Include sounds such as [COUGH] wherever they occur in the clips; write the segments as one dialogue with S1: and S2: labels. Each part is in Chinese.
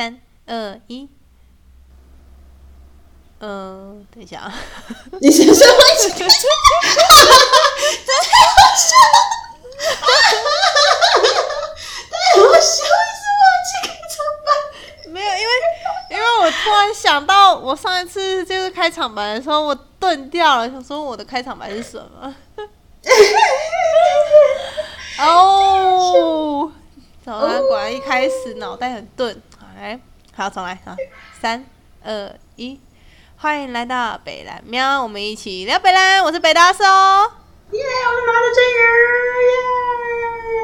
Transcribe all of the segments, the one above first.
S1: 三二一。呃，等一下啊。没有，因为因为我突然想到，我上一次就是开场白的时候，我顿掉了，想说我的开场白是什么？哦，早安，果然一开始脑袋很钝。好，来，好，重来，啊，三二一，欢迎来到北蓝喵，我们一起聊北蓝，我是北大叔，
S2: 耶，我是马的真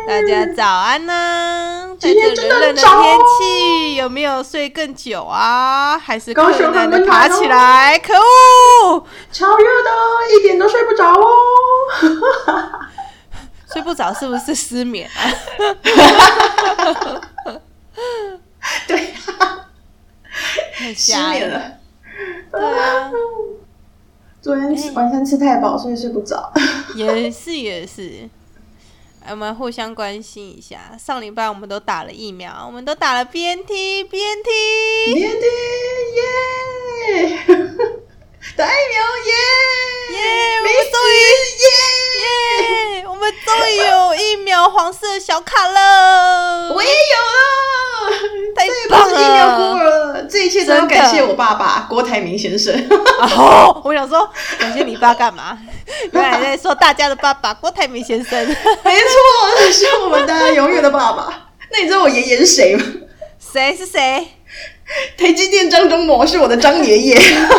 S2: 人，
S1: 大家早安呢！在
S2: 今天
S1: 这冷冷的
S2: 真的
S1: 天气，有没有睡更久啊？还是
S2: 高雄
S1: 困难的
S2: 很温暖哦
S1: 爬起来？可恶！
S2: 超热的，一点都睡不着哦。[LAUGHS]
S1: 睡不着是不是失眠啊？[LAUGHS] [LAUGHS]
S2: 对啊，
S1: 太
S2: 失
S1: 瞎
S2: 眠
S1: 了。对啊，[LAUGHS]
S2: 昨天吃晚上吃太饱，所以睡不着。
S1: 也是也是。哎我们互相关心一下。上礼拜我们都打了疫苗，我们都打了 BNT BNT
S2: BNT 耶，打疫苗耶
S1: 耶我们
S2: 没
S1: 终
S2: 于耶，
S1: 耶！我们终于有一秒黄色小卡了。
S2: 我也有了，
S1: 太棒
S2: 不是疫苗
S1: 了
S2: 孤儿了。这一切都要感谢我爸爸郭台铭先生。
S1: 哦，我想说，感谢你爸干嘛？[LAUGHS] 原来在说大家的爸爸郭台铭先生。
S2: 没错，是我们大家永远的爸爸。那你知道我爷爷是谁吗？
S1: 谁是谁？
S2: 台积电张忠谋是我的张爷爷。
S1: 对啊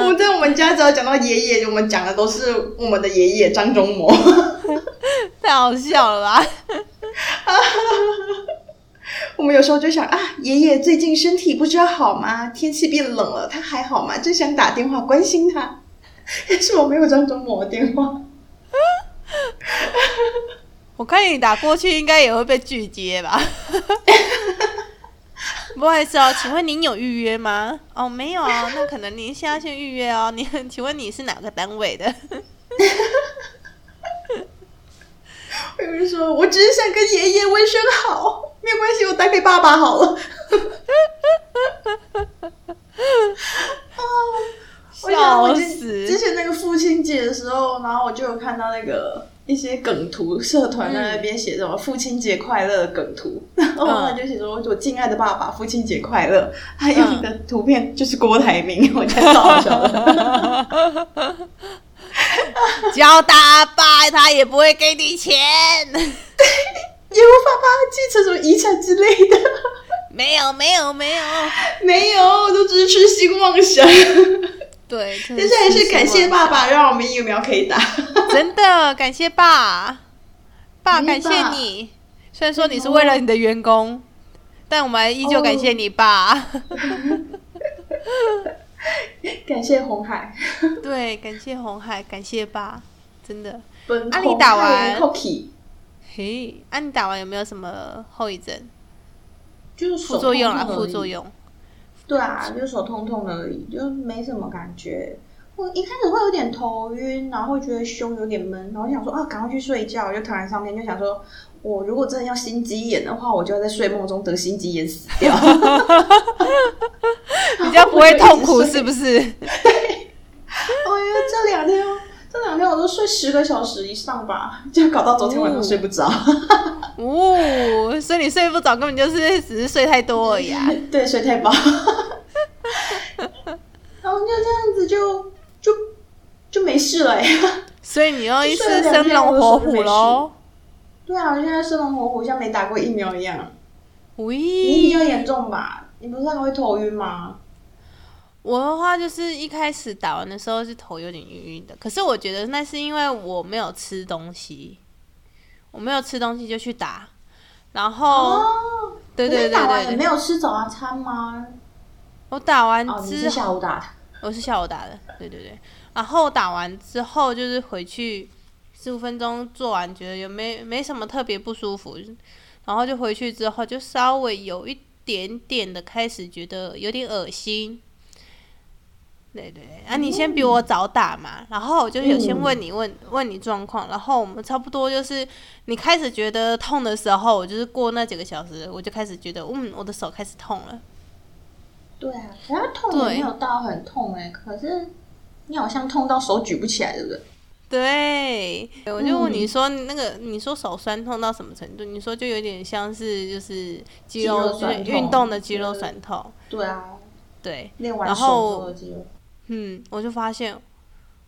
S2: 我们在我们家只要讲到爷爷，我们讲的都是我们的爷爷张忠谋。[LAUGHS]
S1: 太好笑了吧？[LAUGHS]
S2: 我们有时候就想啊，爷爷最近身体不知道好吗？天气变冷了，他还好吗？真想打电话关心他，但是我没有张忠谋的电话。[LAUGHS]
S1: 我看你打过去应该也会被拒接吧？不好意思哦，请问您有预约吗？哦，没有哦，那可能您现在先预约哦。[LAUGHS] 您，请问你是哪个单位的？[LAUGHS]
S2: 我有人说，我只是想跟爷爷问声好，没有关系，我打给爸爸好了。[LAUGHS] 哦，我想我
S1: 笑
S2: 死之！前那个父亲节的时候，然后我就有看到那个一些梗图，社团在那边写什么“父亲节快乐”梗图，然后他就写说：“我敬爱的爸爸，父亲节快乐。”他用的图片就是郭台铭，[LAUGHS] 我觉得超好笑的。
S1: 叫他爸，他也不会给你钱。[LAUGHS]
S2: 也无法把他继承什么遗产之类的，
S1: 没有，没有，没有。
S2: 没有，都只是痴心妄想。
S1: 对，真的
S2: 但是还是感谢爸
S1: 爸，
S2: 让我们疫苗可以打。[LAUGHS]
S1: 真的感谢爸，爸
S2: 嗯
S1: 感谢你。虽然说你是为了你的员工，但我们依旧感谢你爸。[LAUGHS] [LAUGHS]
S2: 感谢红海，
S1: 对，感谢红海，感谢爸，真的。
S2: 本
S1: 啊你打完嘿，啊，你打完有没有什么后遗症、
S2: 就是
S1: 副作用啊？副作。用？
S2: 对啊，就手痛痛的而已，就没什么感觉。我一开始会有点头晕，然后会觉得胸有点闷，然后想说啊，赶快去睡觉，就躺在上面，就想说，我如果真的要心肌炎的话，我就要在睡梦中得心肌炎死掉。[LAUGHS]
S1: 比较不会痛苦是不是？
S2: 我觉得这两天，这两天我都睡十个小时以上吧，[LAUGHS] 就搞到昨天晚上睡不着。
S1: 哦，所以你睡不着，根本就是只是睡太多而已啊。[LAUGHS]
S2: 对，睡太饱，[LAUGHS] 然后就这样子就就就没事了呀。
S1: 所以你又一次生龙活虎喽。
S2: 对啊，我现在生龙活虎，像没打过疫苗一样。
S1: 喂，
S2: 你比较严重吧？你不是还会头晕吗？
S1: 我的话就是一开始打完的时候是头有点晕晕的，可是我觉得那是因为我没有吃东西，我没有吃东西就去打，然后、
S2: 哦，
S1: 对对对对对，
S2: 没有吃早餐吗？
S1: 我打完之
S2: 是下午打的。
S1: 我是下午打的，对对对。然后打完之后就是回去十五分钟做完，觉得有没没什么特别不舒服，然后就回去之后就稍微有一点点的开始觉得有点恶心，对对对，啊，你先比我早打嘛，然后我就有先问你问问你状况，然后我们差不多就是你开始觉得痛的时候，我就是过那几个小时，我就开始觉得，嗯，我的手开始痛了。
S2: 对啊，可是痛也没有到很痛哎，可是你好像痛到手举不起来，对不对？
S1: 对，我就问你说那个，你说手酸痛到什么程度？你说就有点像是就是肌肉运动的肌肉酸痛。
S2: 对啊，
S1: 对，
S2: 练完手肌肉。
S1: 嗯，我就发现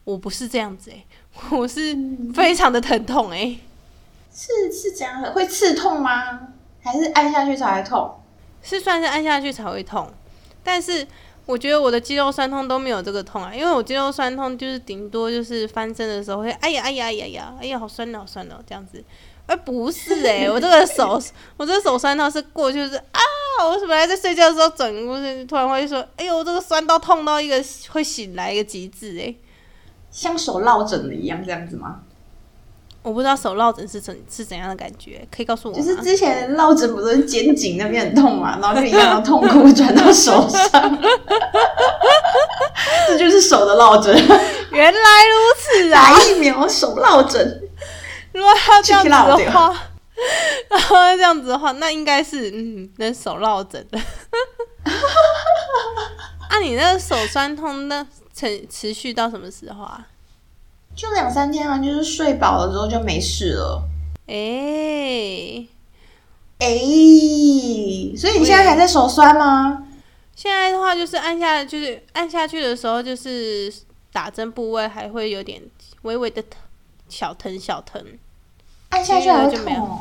S1: 我不是这样子哎，[LAUGHS] 我是非常的疼痛哎，
S2: 是是这样的，会刺痛吗？还是按下去才会痛？
S1: 是算是按下去才会痛，但是我觉得我的肌肉酸痛都没有这个痛啊，因为我肌肉酸痛就是顶多就是翻身的时候会哎呀哎呀哎呀呀哎呀好酸哦好酸哦这样子，而不是哎，我这个手 [LAUGHS] 我这个手酸痛是过去是啊。我本来在睡觉的时候转过去，突然会说：“哎呦，这个酸到痛到一个会醒来一个极致哎，
S2: 像手落枕的一样这样子吗？”
S1: 我不知道手落枕是怎是怎样的感觉，可以告诉我
S2: 就是之前落枕不是肩颈那边很痛嘛，然后就一样的痛苦 [LAUGHS] 转到手上，这就是手的落枕。[LAUGHS]
S1: 原来如此啊！
S2: 打疫苗手落枕，
S1: 如果要这样子的话。[LAUGHS] 然后这样子的话，那应该是嗯，能手落枕的。[LAUGHS] 啊，你那个手酸痛，那持持续到什么时候啊？
S2: 就两三天啊，就是睡饱了之后就没事了。
S1: 哎
S2: 哎，所以你现在还在手酸吗？
S1: 现在的话，就是按下，就是按下去的时候，就是打针部位还会有点微微的疼，小疼小疼。
S2: 按下去还会痛？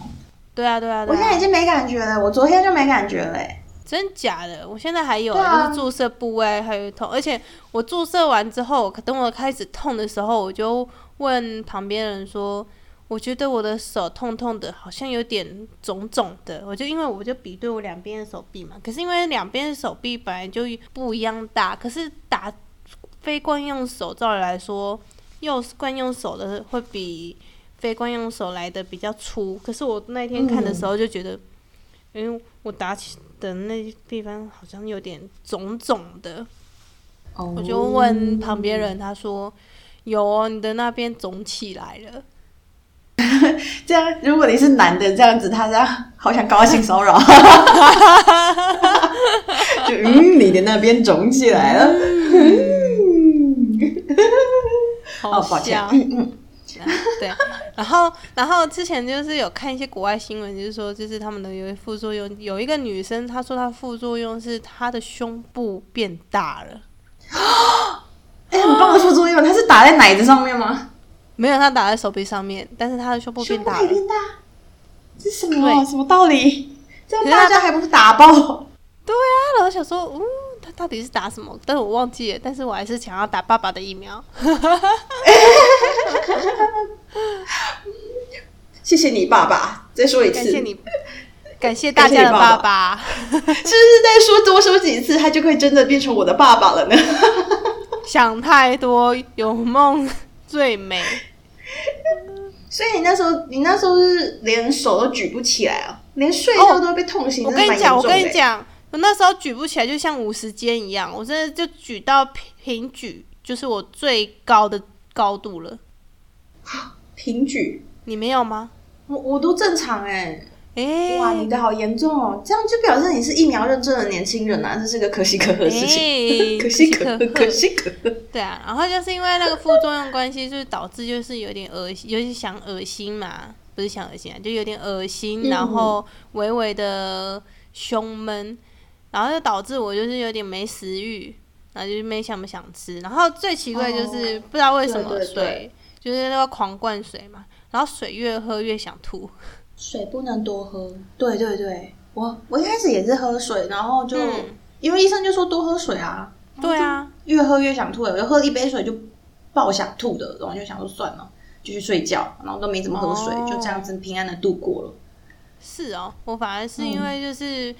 S1: 对啊，对啊，
S2: 我现在已经没感觉了。我昨天就没感觉了，
S1: 真假的？我现在还有，就是注射部位还有痛，而且我注射完之后，等我开始痛的时候，我就问旁边人说：“我觉得我的手痛痛的，好像有点肿肿的。”我就因为我就比对我两边的手臂嘛，可是因为两边的手臂本来就不一样大，可是打非惯用手，照理来说，右惯用手的会比。非惯用手来的比较粗，可是我那天看的时候就觉得，因为我打起的那地方好像有点肿肿的，我就问旁边人，他说有哦，你的那边肿起来了。[LAUGHS]
S2: 这样，如果你是男的，这样子，他这样好想高兴骚扰，[LAUGHS] 就嗯，你的那边肿起来了，[LAUGHS]
S1: 好抱歉，嗯嗯。对，然后，然后之前就是有看一些国外新闻，就是说，就是他们的有副作用，有一个女生她说她副作用是她的胸部变大了，[GASPS]
S2: 哎，很棒的副作用，她是打在奶子上面吗？
S1: 没有，她打在手臂上面，但是她的胸部变大了，
S2: 变大，这什么什么道理？这样大家还不是打爆？
S1: 对啊，然后想说，嗯。他到底是打什么？但是我忘记了。但是我还是想要打爸爸的疫苗。[LAUGHS]
S2: 谢谢你，爸爸。再说一次，
S1: 感谢你，感谢大家的爸爸。
S2: 是不是再说多说几次，他就会真的变成我的爸爸了呢？[LAUGHS]
S1: 想太多，有梦最美。
S2: 所以你那时候，你那时候是连手都举不起来啊，连睡觉都会被痛醒。
S1: 我跟你讲，我跟你讲。我那时候举不起来，就像五十肩一样，我真的就举到平举，就是我最高的高度了。
S2: 平举，
S1: 你没有吗？
S2: 我我都正常哎。哎，哇，你的好严重哦！这样就表示你是疫苗认证的年轻人啊，这是个可喜可贺的事情。[LAUGHS] 可喜可贺，可喜可贺。
S1: 对啊，然后就是因为那个副作用关系，就是导致就是有点恶心，有点想恶心嘛，不是想恶心啊，就有点恶心，然后微微的胸闷。然后就导致我就是有点没食欲，然后就是没想不想吃。然后最奇怪就是不知道为什么水就是那个狂灌水嘛，然后水越喝越想吐。[LAUGHS]
S2: 水不能多喝。对对对，我我一开始也是喝水，然后就因为医生就说多喝水啊。
S1: 对啊，
S2: 越喝越想吐，我就喝一杯水就爆想吐的，然后就想说算了，继续睡觉，然后都没怎么喝水，就这样子平安的度过了。
S1: 是哦，我反而是因为就是。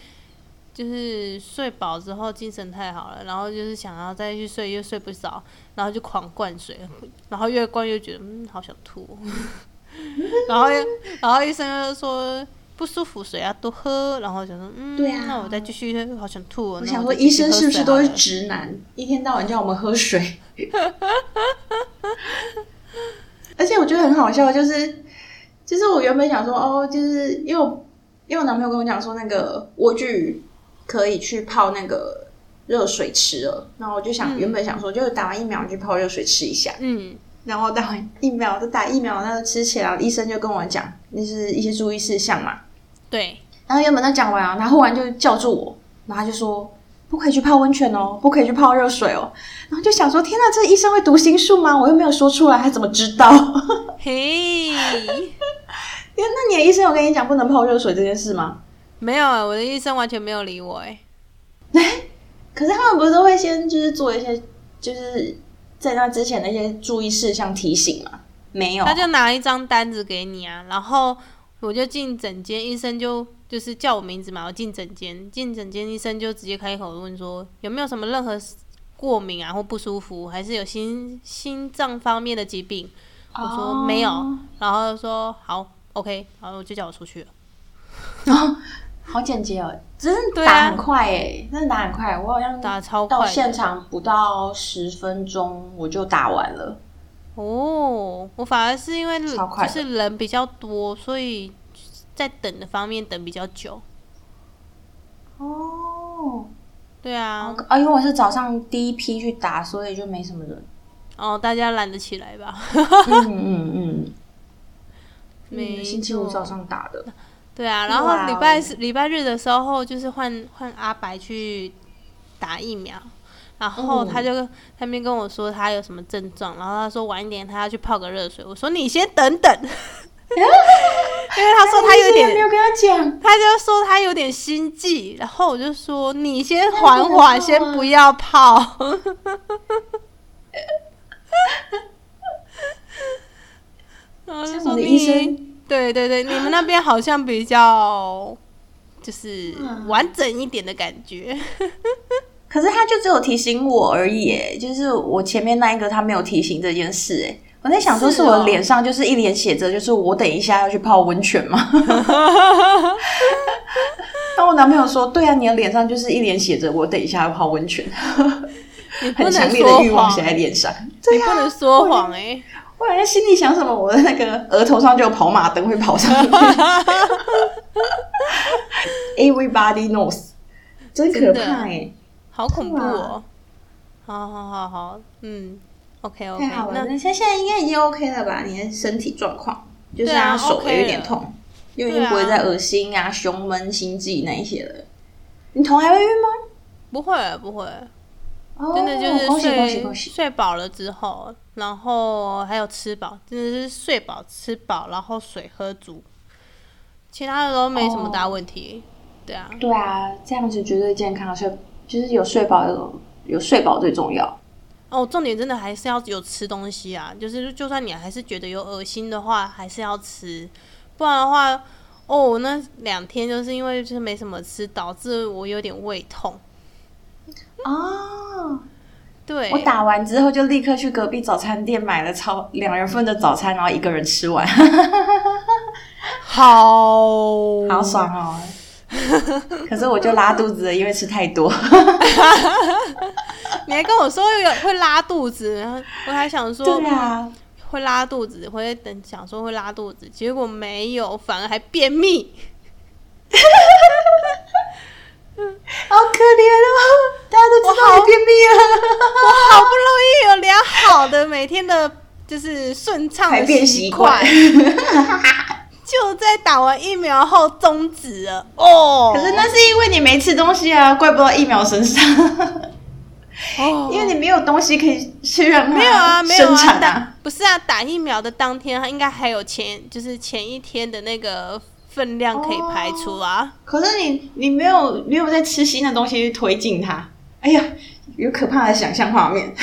S1: 就是睡饱之后精神太好了，然后就是想要再去睡又睡不着，然后就狂灌水，然后越灌越觉得嗯好想吐，[LAUGHS] 然后然后医生又说不舒服，水要多喝。然后想说，嗯，
S2: 对啊
S1: 那我再继续，好想吐、哦。
S2: 我想说，医生是不是都是直男？一天到晚叫我们喝水。[LAUGHS] 而且我觉得很好笑，就是就是我原本想说，哦，就是因为我因为我男朋友跟我讲说，那个莴苣可以去泡那个热水吃了，然后我就想、
S1: 嗯
S2: 原本想说，就是打完疫苗就去泡热水吃一下，
S1: 嗯
S2: 然后打完疫苗就打疫苗那个吃起来，医生就跟我讲，那是一些注意事项嘛。
S1: 对，
S2: 然后原本他讲完啊，他忽然就叫住我，然后他就说不可以去泡温泉哦，不可以去泡热水哦。然后就想说，天哪，这医生会读心术吗？我又没有说出来，他怎么知道？
S1: 嘿，[LAUGHS]
S2: 那你的医生有跟你讲不能泡热水这件事吗？
S1: 没有、欸，我的医生完全没有理我、哎，[LAUGHS]
S2: 可是他们不是都会先就是做一些，就是在那之前的一些注意事项提醒吗？没有，
S1: 他就拿一张单子给你啊，然后我就进诊间，医生就就是叫我名字嘛，我进诊间，进诊间医生就直接开口问说有没有什么任何过敏啊或不舒服，还是有心心脏方面的疾病，我说没有，然后就说好，OK，然后就叫我出去了。
S2: 哦，好简洁哦，真的打很快哎，真的打很快，我好像
S1: 打超快
S2: 到现场不到十分钟我就打完了。
S1: 哦，我反而是因为就是人比较多，所以在等的方面等比较久。
S2: 哦，
S1: 对啊，
S2: 啊，因为我是早上第一批去打，所以就没什么人。
S1: 哦，大家懒得起来吧？
S2: 嗯嗯嗯，[LAUGHS]
S1: 没
S2: 星期五早上打的。
S1: 对啊，然后礼拜四、礼拜日的时候，就是换换阿白去打疫苗，然后
S2: 嗯
S1: 他就他边跟我说他有什么症状，然后他说晚一点他要去泡个热水，我说你先等等，[LAUGHS] 因为他说他有点，
S2: 他讲。
S1: 他就说他有点心悸，然后我就说你先缓缓，先不要泡。[LAUGHS] 然后就说你
S2: 医生
S1: 对对对，你们那边好像比较 [LAUGHS] 就是
S2: 嗯
S1: 完整一点的感觉。[LAUGHS]
S2: 可是他就只有提醒我而已，哎，就是我前面那一个他没有提醒这件事，哎，我在想说
S1: 是
S2: 是我的
S1: 哦
S2: 脸上就是一脸写着，就是我等一下要去泡温泉吗？[LAUGHS] 那我男朋友说，对啊，你的脸上就是一脸写着我等一下要泡温泉，很强烈的欲望写，在脸上。
S1: 你不能说谎哎、
S2: 我好像心里想什么，我的那个额头上就有跑马灯会跑上去。[LAUGHS] Everybody knows，真可怕哎、
S1: 好恐怖哦！好好好好，嗯，OK OK，
S2: 太好了，
S1: 那
S2: 那现现在应该已经 OK 了吧？你的身体状况就是手有点
S1: 了
S2: 痛，又已经不会再恶心啊、胸闷、心悸那一些了。你头还会晕吗？
S1: 不会不会，
S2: 哦
S1: 真的就是睡！睡饱了之后，然后还有吃饱，真的是睡饱吃饱，然后水喝足，其他的都没什么大问题。对啊，
S2: 对啊，这样子绝对健康，睡就是有睡饱有有睡饱最重要。
S1: 哦，重点真的还是要有吃东西啊，就是就算你还是觉得有恶心的话，还是要吃，不然的话，哦，那两天就是因为就是没什么吃，导致我有点胃痛。
S2: 哦，
S1: 对，
S2: 我打完之后就立刻去隔壁早餐店买了超两人份的早餐，然后一个人吃完，[LAUGHS]
S1: 好
S2: 好爽哦！[LAUGHS] 可是我就拉肚子了，因为吃太多。[LAUGHS]
S1: 你还跟我说有会拉肚子，我还想说，
S2: 对啊，
S1: 会拉肚子，会等想说会拉肚子，结果没有，反而还便秘。[LAUGHS]
S2: 好可怜哦！大家都知道你便秘了，我
S1: 好不容易有良好的每天的，就是顺畅
S2: 排
S1: 的习
S2: 便习
S1: 惯
S2: 惯。[LAUGHS]
S1: 就在打完疫苗后终止了。哦，
S2: 可是那是因为你没吃东西啊，怪不到疫苗身上，
S1: 哦
S2: 因为你没有东西可以去让它
S1: 没有啊，没有
S2: 生
S1: 啊。不是啊，打疫苗的当天，它应该还有前就是前一天的那个分量可以排出啊。
S2: 可是你你没有没有在吃新的东西去推进它，哎呀，有可怕的想象画面。[LAUGHS]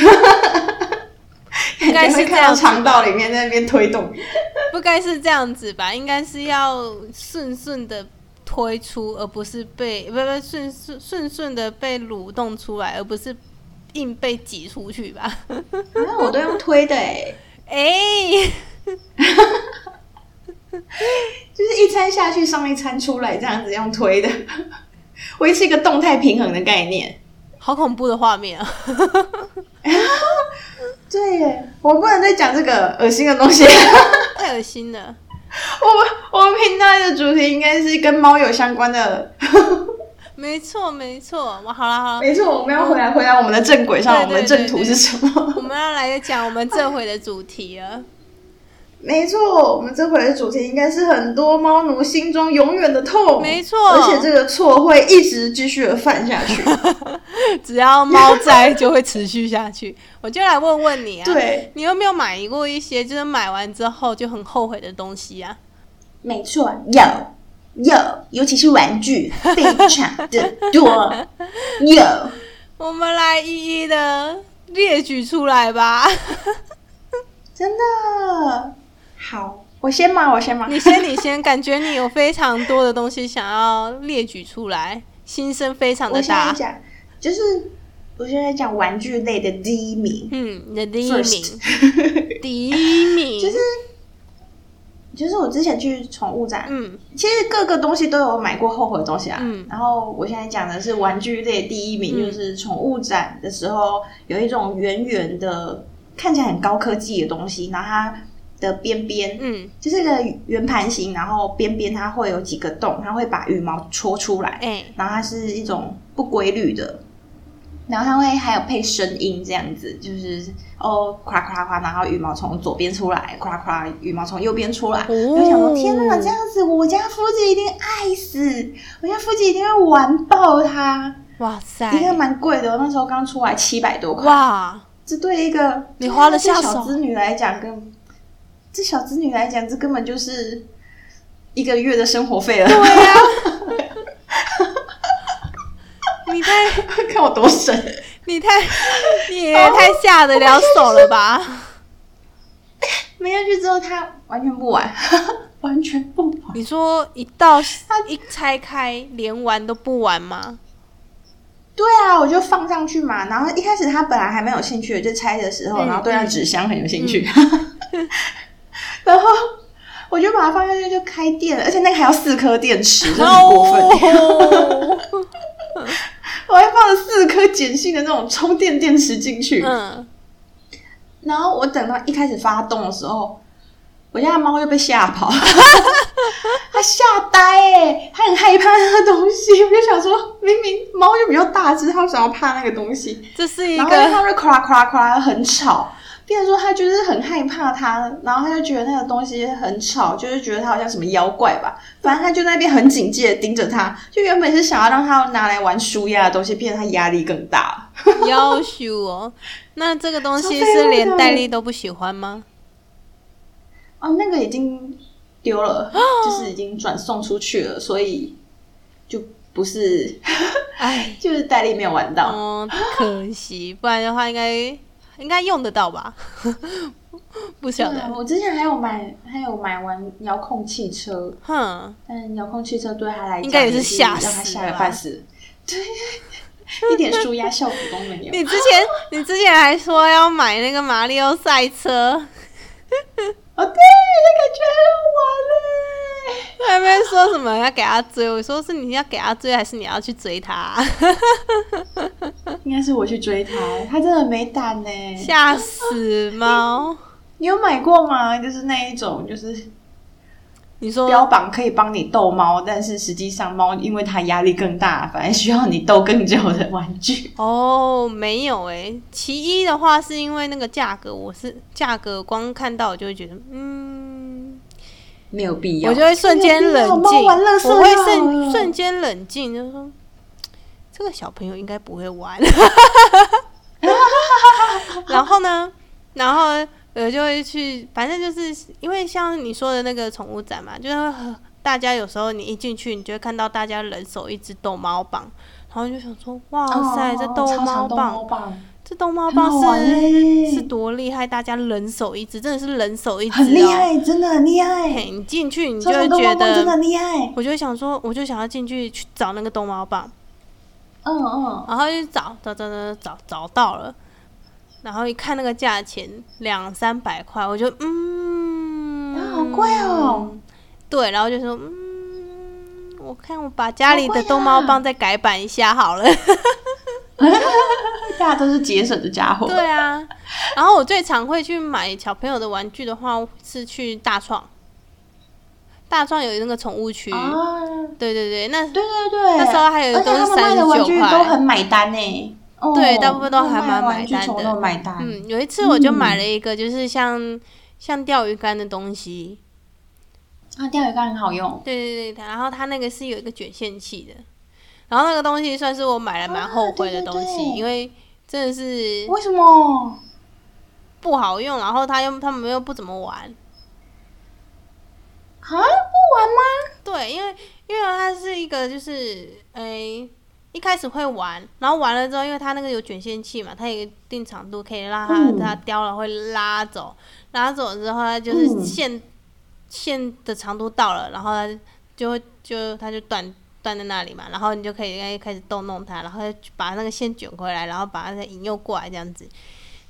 S1: 应该是
S2: 看到肠道里面在那边推动。[LAUGHS]
S1: 不该是这样子吧？应该是要顺顺的推出，而不是被不不顺顺顺顺的被蠕动出来，而不是硬被挤出去吧？
S2: 那我都用推的 [LAUGHS] 哎、
S1: 哎、
S2: 就 [LAUGHS] 就是一餐下去，上一餐出来，这样子用推的，维持一个动态平衡的概念。
S1: 好恐怖的画面啊！[LAUGHS]
S2: 对耶，我不能再讲这个恶心的东西。[LAUGHS]
S1: 太恶心了。
S2: 我们我们频道的主题应该是跟猫有相关的。
S1: 没错，没错。我好了好了，
S2: 没错，我们要回来回来我们的正轨上，我们的正途是什么？
S1: 我们要来讲我们这回的主题了。
S2: 没错，我们这回的主题应该是很多猫奴心中永远的痛。
S1: 没错，
S2: 而且这个错会一直继续的犯下去。[LAUGHS]
S1: 只要猫在，就会持续下去。我就来问问你啊，
S2: 对，
S1: 你有没有买过一些就是买完之后就很后悔的东西啊？
S2: 没错，有有，尤其是玩具，非常的多。有，[LAUGHS]
S1: 我们来一一的列举出来吧。[LAUGHS]
S2: 真的。好，我先吗？我先吗？
S1: 你先，你先。感觉你有非常多的东西想要列举出来，心声非常的大。
S2: 我讲，就是我现在讲玩具类的第一名。
S1: 嗯，你的第一名，[LAUGHS] 第一名，
S2: 就是就是我之前去宠物展，嗯，其实各个东西都有买过后悔的东西啊。嗯，然后我现在讲的是玩具类第一名，就是宠物展的时候有一种圆圆的，看起来很高科技的东西，然后它。的边边，嗯，就是一个圆盘形，然后边边它会有几个洞，它会把羽毛戳出来，哎，然后它是一种不规律的，然后它会还有配声音这样子，就是哦，夸夸夸，然后羽毛从左边出来，夸夸，羽毛从右边出来，我就想说，天哪，这样子我家夫子一定爱死，我家夫子一定会玩爆它，哇塞，应该蛮贵的，那时候刚出来七百多块，哇，这对一个
S1: 你花了下
S2: 小子女来讲跟。这小子女来讲，这根本就是一个月的生活费了。
S1: 对呀，[LAUGHS] 你太 [LAUGHS]
S2: 看我多省，
S1: 你太 [LAUGHS] 你也太下得了手了吧？
S2: 没下去之后，他完全不玩，完全不玩。
S1: 你说一到他一拆开，连玩都不玩吗？
S2: 对啊，我就放上去嘛。然后一开始他本来还没有兴趣的，就拆的时候，然后对那纸箱很有兴趣。[LAUGHS] 然后我就把它放下去，就开电了，而且那个还要四颗电池，真很过分。我还放了四颗碱性的那种充电电池进去。嗯。然后我等到一开始发动的时候，我家的猫又被吓跑，它吓呆哎，它很害怕那个东西。我就想说，明明猫就比较大只，它为什么要怕那个东西？
S1: 这是一个，
S2: 它会夸夸夸很吵。变成说他就是很害怕他，然后他就觉得那个东西很吵，就是觉得他好像什么妖怪吧。反正他就那边很警戒盯着他，就原本是想要让他拿来玩舒压的东西，变得他压力更大。
S1: 要求哦，那这个东西是连戴笠都不喜欢吗？
S2: 哦，那个已经丢了，[GASPS] 就是已经转送出去了，所以就不是，哎，[LAUGHS] 就是戴笠没有玩到，
S1: 哦，可惜，不然的话应该。应该用得到吧？不晓得。
S2: 我之前还有买，还有买完遥控汽车，哼，但遥控汽车对他来讲
S1: 应该也是吓
S2: 死，让他吓个半死，对，一点舒压效果都没有。
S1: 你之前，你之前还说要买那个马里奥赛车。[LAUGHS]
S2: 哦，对，那感觉很玩嘞。
S1: 还没说什么要给他追，我说是你要给他追，还是你要去追他？[LAUGHS]
S2: 应该是我去追他，他真的没胆呢，
S1: 吓死猫！[LAUGHS]
S2: 你有买过吗？就是那一种，就是
S1: 你说
S2: 标榜可以帮你逗猫，但是实际上猫因为它压力更大，反而需要你逗更久的玩具。
S1: 哦，没有哎。其一的话是因为那个价格，我是价格光看到我就会觉得，嗯，
S2: 没有必要，
S1: 我就会瞬间冷静，我会瞬瞬间冷静，就说。这个小朋友应该不会玩，[LAUGHS] 然后呢，然后呃就会去，反正就是因为像你说的那个宠物展嘛，就是大家有时候你一进去，你就会看到大家人手一只逗猫棒，然后就想说，哇塞，这逗猫棒，这逗猫棒是是多厉害，大家人手一只，真的是人手一只，
S2: 很厉害，真的很厉害。
S1: 你进去，你就会觉得
S2: 真的厉害，
S1: 我就想说，我就想要进去去找那个逗猫棒。
S2: 嗯嗯，
S1: 然后就找找找找找找到了，然后一看那个价钱两三百块，我就嗯，
S2: 好贵哦，
S1: 对，然后就说，嗯，我看我把家里的逗猫棒再改版一下好了。[LAUGHS]
S2: 大家都是节省的家伙。
S1: 对啊，然后我最常会去买小朋友的玩具的话，是去大创。大创有那个宠物区，
S2: 啊，
S1: 对对对，那
S2: 对对对，
S1: 那时候还有都是
S2: 他们卖的玩具
S1: 39块。
S2: 都很买单呢。哦
S1: 对大部分都还蛮买单的。嗯，有一次我就买了一个，就是像、像钓鱼竿的东西，
S2: 啊，钓鱼竿很好用。
S1: 对对对，然后它那个是有一个卷线器的，然后那个东西算是我买了蛮后悔的东西，
S2: 啊对对对
S1: 因为真的是
S2: 为什么？
S1: 不好用，然后他又他们又不怎么玩，
S2: 啊，不玩吗？
S1: 对，因为因为它是一个就是诶、一开始会玩，然后玩了之后，因为它那个有卷线器嘛，它有一定长度可以让它、
S2: 嗯
S1: 它叼了会拉走，拉走之后它就是
S2: 嗯
S1: 线、线的长度到了，然后它就会就它就断断在那里嘛，然后你就可以开始逗弄它，然后把那个线卷回来，然后把它再引诱过来这样子。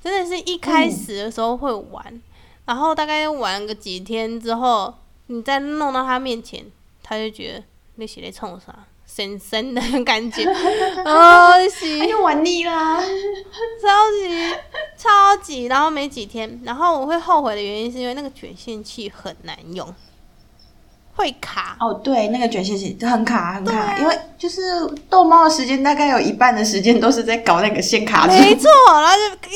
S1: 真的是一开始的时候会玩，然后大概玩个几天之后，你再弄到它面前，它就觉得你是在冲啥，神神的感觉，[LAUGHS] 哦，是
S2: 他就玩腻啦。
S1: 超级超级，然后没几天，然后我会后悔的原因是因为那个卷线器很难用，会卡。
S2: 哦，对，那个卷线器很卡很卡，
S1: 啊。
S2: 因为就是逗猫的时间大概有一半的时间都是在搞那个线卡住。
S1: 没错，然后就咦，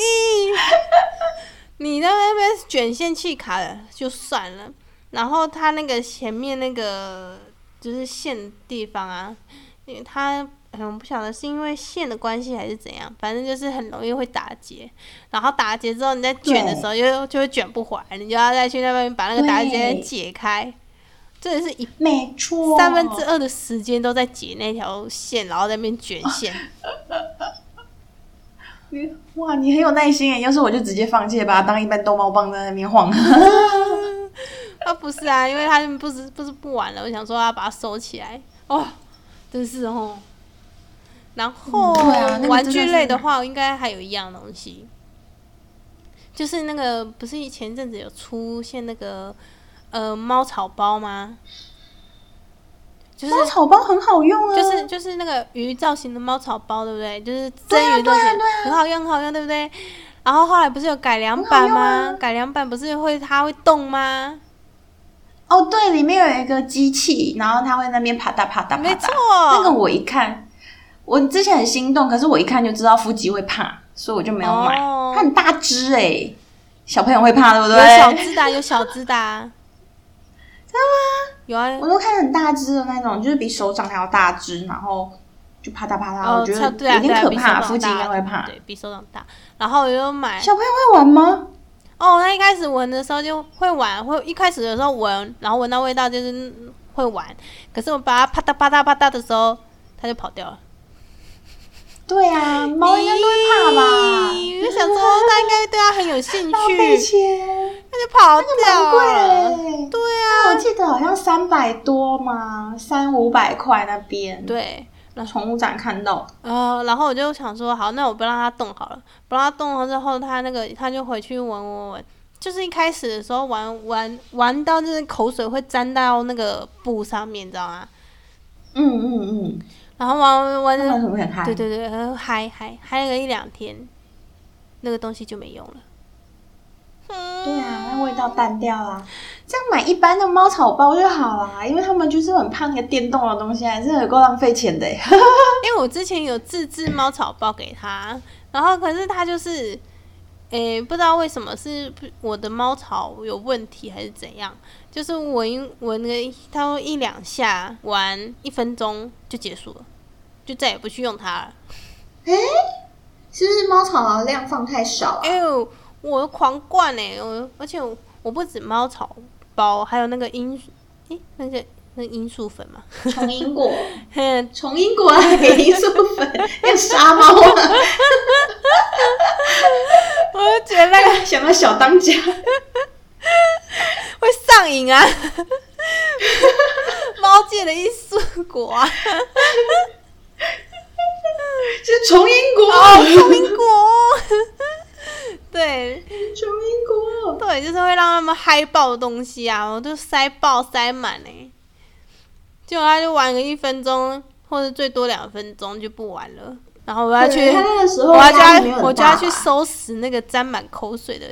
S1: [LAUGHS] 你在那边卷线器卡了就算了，然后它那个前面那个就是线地方啊，因为它嗯不晓得是因为线的关系还是怎样，反正就是很容易会打结，然后打结之后你在卷的时候又就会卷不回来，你就要再去那边把那个打结解开，真的是一
S2: 没错，
S1: 三分之二的时间都在解那条线，然后在那边卷线。
S2: 你 [LAUGHS] 哇，你很有耐心诶。要是我就直接放弃，把它当一般逗猫棒在那边晃。[LAUGHS]
S1: 啊，不是啊，因为他们不是不是不玩了，我想说要把它收起来。哦，真是哦。然后、玩具类的话，应该还有一样东西，就是那个不是前阵子有出现那个呃猫草包吗？就是
S2: 猫草包很好用啊，
S1: 就是就是那个鱼造型的猫草包，对不对？就是
S2: 对啊
S1: 真鱼造型，
S2: 对啊对啊
S1: 很好用，很好用，对不对？然后后来不是有改良版吗？
S2: 啊
S1: 改良版不是会它会动吗？
S2: 哦，对，里面有一个机器，然后它会那边啪嗒啪嗒啪嗒。
S1: 没错，
S2: 那个我一看，我之前很心动，可是我一看就知道腹肌会怕，所以我就没有买。
S1: 哦
S2: 它很大只哎、小朋友会怕，对不
S1: 有
S2: 对？
S1: 小只的啊，有小只的？有啊
S2: 我，都看很大只的那种，就是比手掌还要大只，然后就啪嗒啪嗒，
S1: 哦，
S2: 我觉得
S1: 差对啊，
S2: 有点可怕，
S1: 掌
S2: 腹肌应该会怕。
S1: 对比手掌大。然后我就买，
S2: 小朋友会玩吗？
S1: 哦，他一开始闻的时候就会玩，会一开始的时候闻，然后闻到味道就是会玩。可是我把它啪嗒啪嗒啪嗒的时候，它就跑掉了。
S2: 对啊，猫应该都会怕吧？
S1: 咦我就想说，它应该对它很有兴趣，
S2: 钱，
S1: 它就跑掉。对
S2: 我
S1: 啊，
S2: 记得好像三百多嘛，三五百块那边。，
S1: 对。
S2: 宠物展看到。
S1: 呃，然后我就想说，好，那我不让它动好了，不让它动了之后，它那个它就回去闻闻闻。就是一开始的时候玩玩玩到就是口水会沾到那个布上面，你知道吗？
S2: 嗯嗯嗯，
S1: 然后玩玩玩。对对对，然后嗨嗨嗨了一两天，那个东西就没用了。
S2: 对啊，那味道淡掉啦。这样买一般的猫草包就好啦，因为他们就是很怕那个电动的东西，还是有够浪费钱的欸。[LAUGHS]
S1: 因为我之前有自制猫草包给他，然后可是他就是，诶、不知道为什么是我的猫草有问题还是怎样，就是闻一闻个一他会一两下，玩一分钟就结束了，就再也不去用它了。
S2: 是不是猫草的量放太少啊
S1: 哎呦，我狂灌哎、我而且我我不止猫草包，还有那个罂，诶、那个那罂粟粉嘛，[LAUGHS]
S2: 重因果，
S1: 嘿
S2: 虫因果还给罂粟粉，要杀猫啊！[LAUGHS]
S1: 我就觉得那个 [LAUGHS]
S2: 想到小当家，[LAUGHS]
S1: 会上瘾啊，[LAUGHS] 猫界的罂粟果啊。
S2: 就是虫因果。
S1: 哦，聪明果。[LAUGHS] 对对
S2: 九因果，
S1: 对，就是会让他们嗨爆的东西啊，我就塞爆塞满哎，结果他就玩个一分钟或者最多两分钟就不玩了，然后我要去我要就
S2: 压力没有很
S1: 要我就要去收拾那个沾满口水的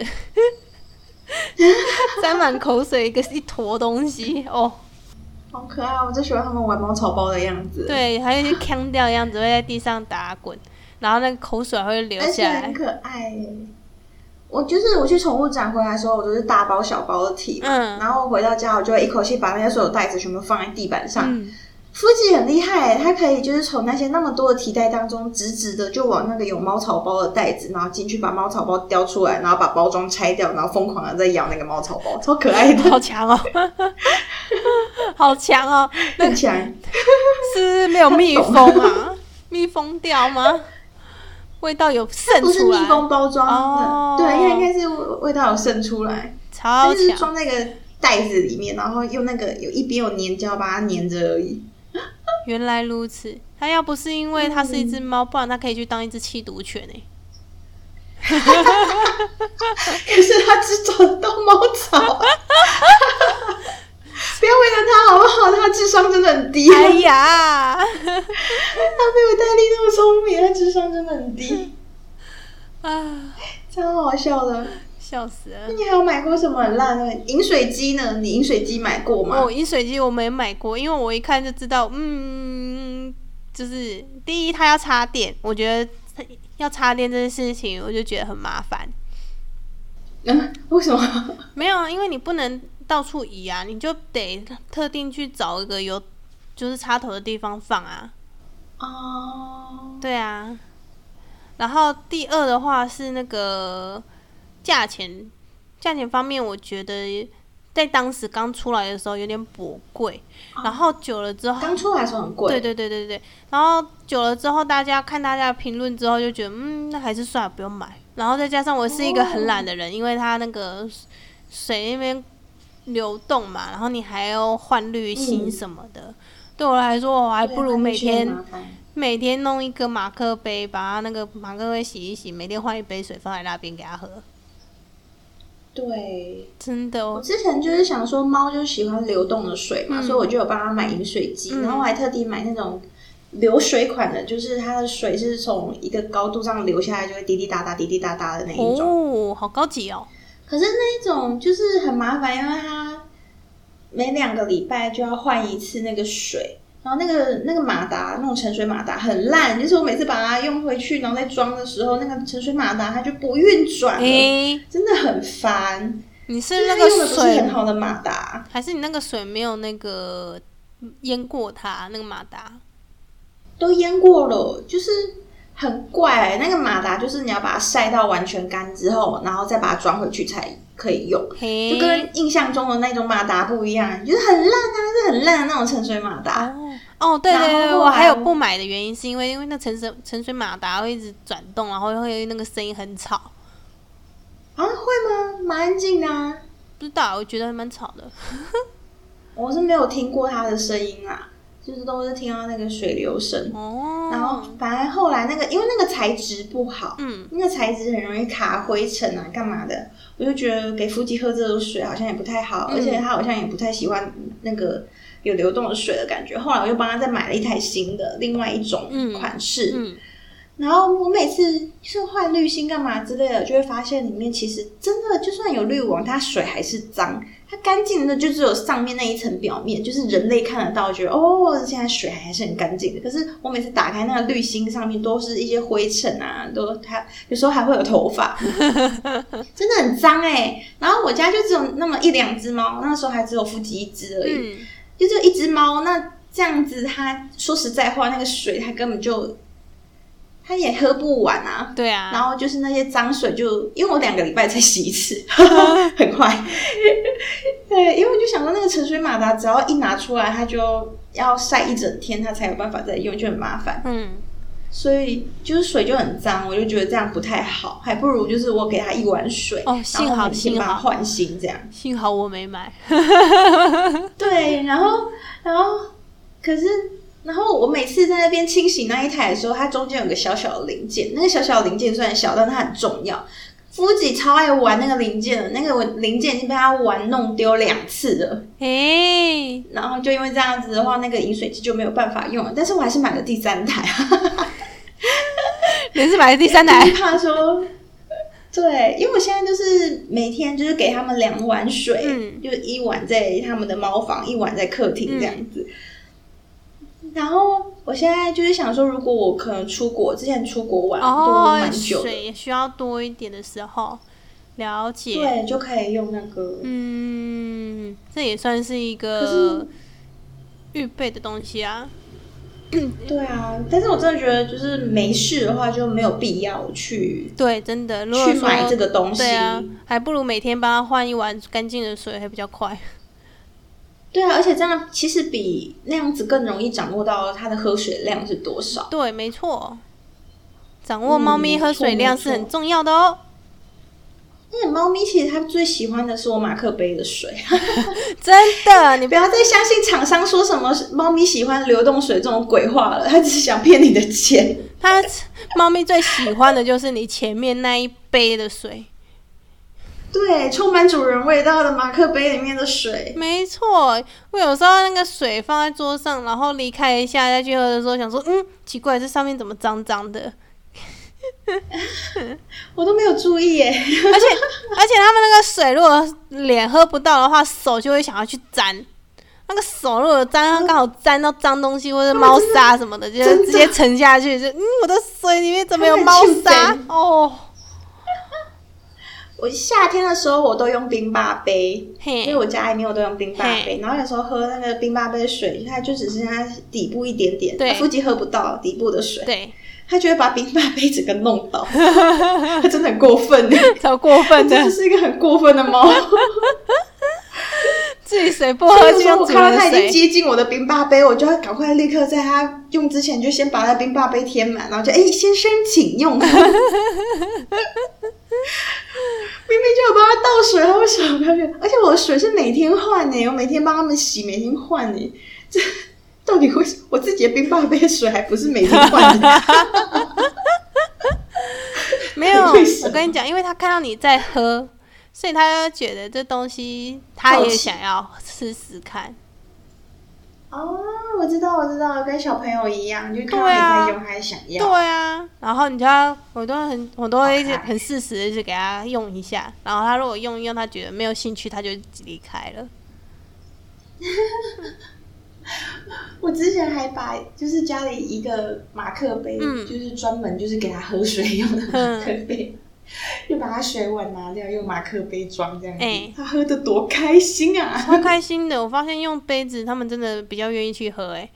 S1: [LAUGHS] 沾满口水一个一坨东西哦，
S2: 好可爱，我最喜欢他们玩猫草包的样子。，
S1: 对，还有一些腔调的样子会在地上打滚，然后那个口水还会流下来
S2: 很，可爱耶。我就是我去宠物展回来的时候，我都是大包小包的提嘛，
S1: 嗯
S2: 然后回到家我就会一口气把那些所有袋子全部放在地板上。
S1: 嗯，
S2: 夫吉很厉害耶，他可以就是从那些那么多的提袋当中，直直的就往那个有猫草包的袋子，然后进去把猫草包叼出来，然后把包装拆掉，然后疯狂的在咬那个猫草包，超可爱的，
S1: 好强哦，[LAUGHS] 好强哦，
S2: 很强。
S1: 是没有密封啊？[LAUGHS] 密封掉吗？味道有渗出来不是
S2: 密封包装的，
S1: 哦
S2: 对，它应该是味味道有渗出来，它就是
S1: 超强。
S2: 装那个袋子里面，然后用那个有一边有粘胶把它粘着而已。[LAUGHS]
S1: 原来如此，它要不是因为它是一只猫，不然它可以去当一只缉毒犬诶。
S2: 可是它只找得到猫草，[LAUGHS] 不要为难它好不好？它智商真的很低，
S1: 哎呀，[LAUGHS]
S2: 它没有戴丽那么聪明，它智商真的很低，
S1: 啊，
S2: 超好笑的。
S1: 笑死了
S2: 那！你还有买过什么很烂的饮水机呢？你饮水机买过吗？
S1: 哦，饮水机我没买过，因为我一看就知道，嗯，就是第一它要插电，我觉得要插电这件事情，我就觉得很麻烦。
S2: 嗯，为什么？
S1: 没有，啊，因为你不能到处移啊，你就得特定去找一个有就是插头的地方放啊。
S2: 哦，
S1: 对啊，然后第二的话是那个价钱，价钱方面，我觉得在当时刚出来的时候有点薄贵，然后久了之后，
S2: 刚出来的时候很贵。
S1: 对对对对对，然后久了之后，大家看大家评论之后，就觉得嗯，那还是算了，不用买。然后再加上我是一个很懒的人，因为它那个水那边流动嘛，然后你还要换滤芯
S2: 嗯
S1: 什么的，对我来说，我还，不如每天每天弄一个马克杯，把它那个马克杯洗一洗，每天换一杯水放在那边给它喝。
S2: 对，
S1: 真的，
S2: 我
S1: 我
S2: 之前就是想说，猫就喜欢流动的水嘛，
S1: 嗯
S2: 所以我就有帮它买饮水机，
S1: 嗯
S2: 然后我还特地买那种流水款的，就是它的水是从一个高度上流下来，就会滴滴答答、滴滴答答的那一种。
S1: 哦，好高级哦。
S2: 可是那一种就是很麻烦，因为它每两个礼拜就要换一次那个水。然后那个那个马达，那种沉水马达很烂，就是我每次把它用回去，然后再装的时候，那个沉水马达它就不运转了，
S1: 诶、
S2: 真的很烦。
S1: 你是那个水
S2: 很好的马达，
S1: 还是你那个水没有那个淹过它那个马达？
S2: 都淹过了，就是很怪、那个马达就是你要把它晒到完全干之后，然后再把它装回去才可以用，就跟印象中的那种马达不一样，就是很烂啊，是很烂的那种沉水马达。
S1: 哦哦，对对对，我还有不买的原因是因为因为那沉水沉水马达会一直转动，然后会那个声音很吵。
S2: 啊，会吗？蛮安静的啊，
S1: 不知道，我觉得还蛮吵的。[LAUGHS]
S2: 我是没有听过它的声音啊，就是都是听到那个水流声。
S1: 哦，
S2: 然后反正后来那个，因为那个材质不好，
S1: 嗯，
S2: 那个材质很容易卡灰尘啊，干嘛的？我就觉得给夫妻喝这种水好像也不太好，
S1: 嗯
S2: 而且他好像也不太喜欢那个有流动的水的感觉。后来我又帮他再买了一台新的，另外一种
S1: 嗯
S2: 款式。
S1: 嗯，
S2: 然后我每次是换滤芯干嘛之类的，就会发现里面其实真的就算有滤网，它水还是脏。它干净的就只有上面那一层表面，就是人类看得到，觉得哦，现在水还是很干净的。可是我每次打开那个滤芯上面都是一些灰尘啊，都它有时候还会有头发，[LAUGHS] 真的很脏哎、然后我家就只有那么一两只猫，那时候还只有腹肌一只而已。
S1: 嗯，
S2: 就只有一只猫，那这样子它说实在话，那个水它根本就它也喝不完啊。
S1: 对啊，
S2: 然后就是那些脏水就，因为我两个礼拜才洗一次，[LAUGHS] 很快。[LAUGHS] 对，因为我就想到那个沉水马达只要一拿出来，它就要晒一整天，它才有办法再用，就很麻烦。
S1: 嗯，
S2: 所以就是水就很脏，我就觉得这样不太好，还不如就是我给他一碗水，
S1: 哦幸好
S2: 然后每天
S1: 幸好
S2: 把它换新这样。
S1: 幸好我没买。[LAUGHS]
S2: 对，然后，然后，可是，然后我每次在那边清洗那一台的时候，它中间有个小小的零件，那个小小的零件虽然小，但它很重要。夫子超爱玩那个零件的，那个零件已经被他玩弄丢两次了。
S1: 哎，
S2: 然后就因为这样子的话，那个饮水机就没有办法用了。但是我还是买了第三台。[LAUGHS]
S1: 你是买了第三台？
S2: 怕说，对，因为我现在就是每天就是给他们两碗水，
S1: 嗯
S2: 就一碗在他们的猫房，一碗在客厅这样子。然后我现在就是想说，如果我可能出国，之前出国玩都
S1: 哦
S2: 蛮，久，
S1: 水也需要多一点的时候，了解。
S2: 对，就可以用那个。
S1: 嗯，这也算是一
S2: 可
S1: 个
S2: 是
S1: 预备的东西啊。
S2: 对啊，但是我真的觉得，就是没事的话就没有必要去
S1: 对，真的，如果说
S2: 去买这个东西。
S1: 对啊，还不如每天帮他换一碗干净的水，还比较快。
S2: 对啊，而且这样其实比那样子更容易掌握到它的喝水量是多少。
S1: 对，没错，掌握猫咪
S2: 嗯
S1: 喝水量是很重要的哦。
S2: 而且猫咪其实它最喜欢的是我马克杯的水，[LAUGHS]
S1: 真的，你 [LAUGHS]
S2: 不要再相信厂商说什么猫咪喜欢流动水这种鬼话了，它只是想骗你的钱。
S1: 它 [LAUGHS] 猫咪最喜欢的就是你前面那一杯的水。
S2: 对，充满主人味道的马克杯里面的水，
S1: 没错，我有时候那个水放在桌上，然后离开一下再去喝的时候，想说，嗯，奇怪，这上面怎么脏脏的？[LAUGHS]
S2: 我都没有注意耶。
S1: 而且而且他们那个水，如果脸喝不到的话，手就会想要去沾。那个手如果沾刚好沾到脏东西或者猫砂什么的，就直接沉下去，就嗯，我的水里面怎么有猫砂？哦，
S2: 我夏天的时候我都用冰霸杯，因为，我家里面我都用冰霸杯
S1: 嘿，
S2: 然后有时候喝那个冰霸杯的水，它就只剩下底部一点点，
S1: 对
S2: 腹肌喝不到底部的水，
S1: 对，
S2: 他就会把冰霸杯整个弄倒，[LAUGHS] 他真的很过分，
S1: 超过分的，
S2: 真的是一个很过分的猫。[LAUGHS]
S1: 自己水不喝
S2: 我看到他已经。接近我的冰霸杯，我就要赶快立刻在他用之前就先把它冰霸杯填满，然后就哎、先生请用。[LAUGHS] 明明就有帮他倒水，他为什么不要用？而且我的水是每天换呢，我每天帮他们洗，每天换呢。这 [LAUGHS] 到底为什么我自己的冰霸杯水还不是每天换的？
S1: 没有，[LAUGHS] 我跟你讲，因为他看到你在喝，所以他就觉得这东西他也想要试试看。
S2: 哦，我知道，我知道，跟小朋友一样，就看到你
S1: 对啊。
S2: 在用，他也想要。
S1: 对啊，然后你就要，我都很，我都会一直很适时的就给他用一下，然后他如果用一用，他觉得没有兴趣，他就离开了。[LAUGHS]
S2: 我之前还把就是家里一个马克杯，
S1: 嗯。
S2: 就是专门就是给他喝水用的马克杯，就把他水碗拿掉，用马克杯装这样子，
S1: 哎
S2: 他喝的多开心啊！
S1: 超开心的。我发现用杯子，他们真的比较愿意去喝诶、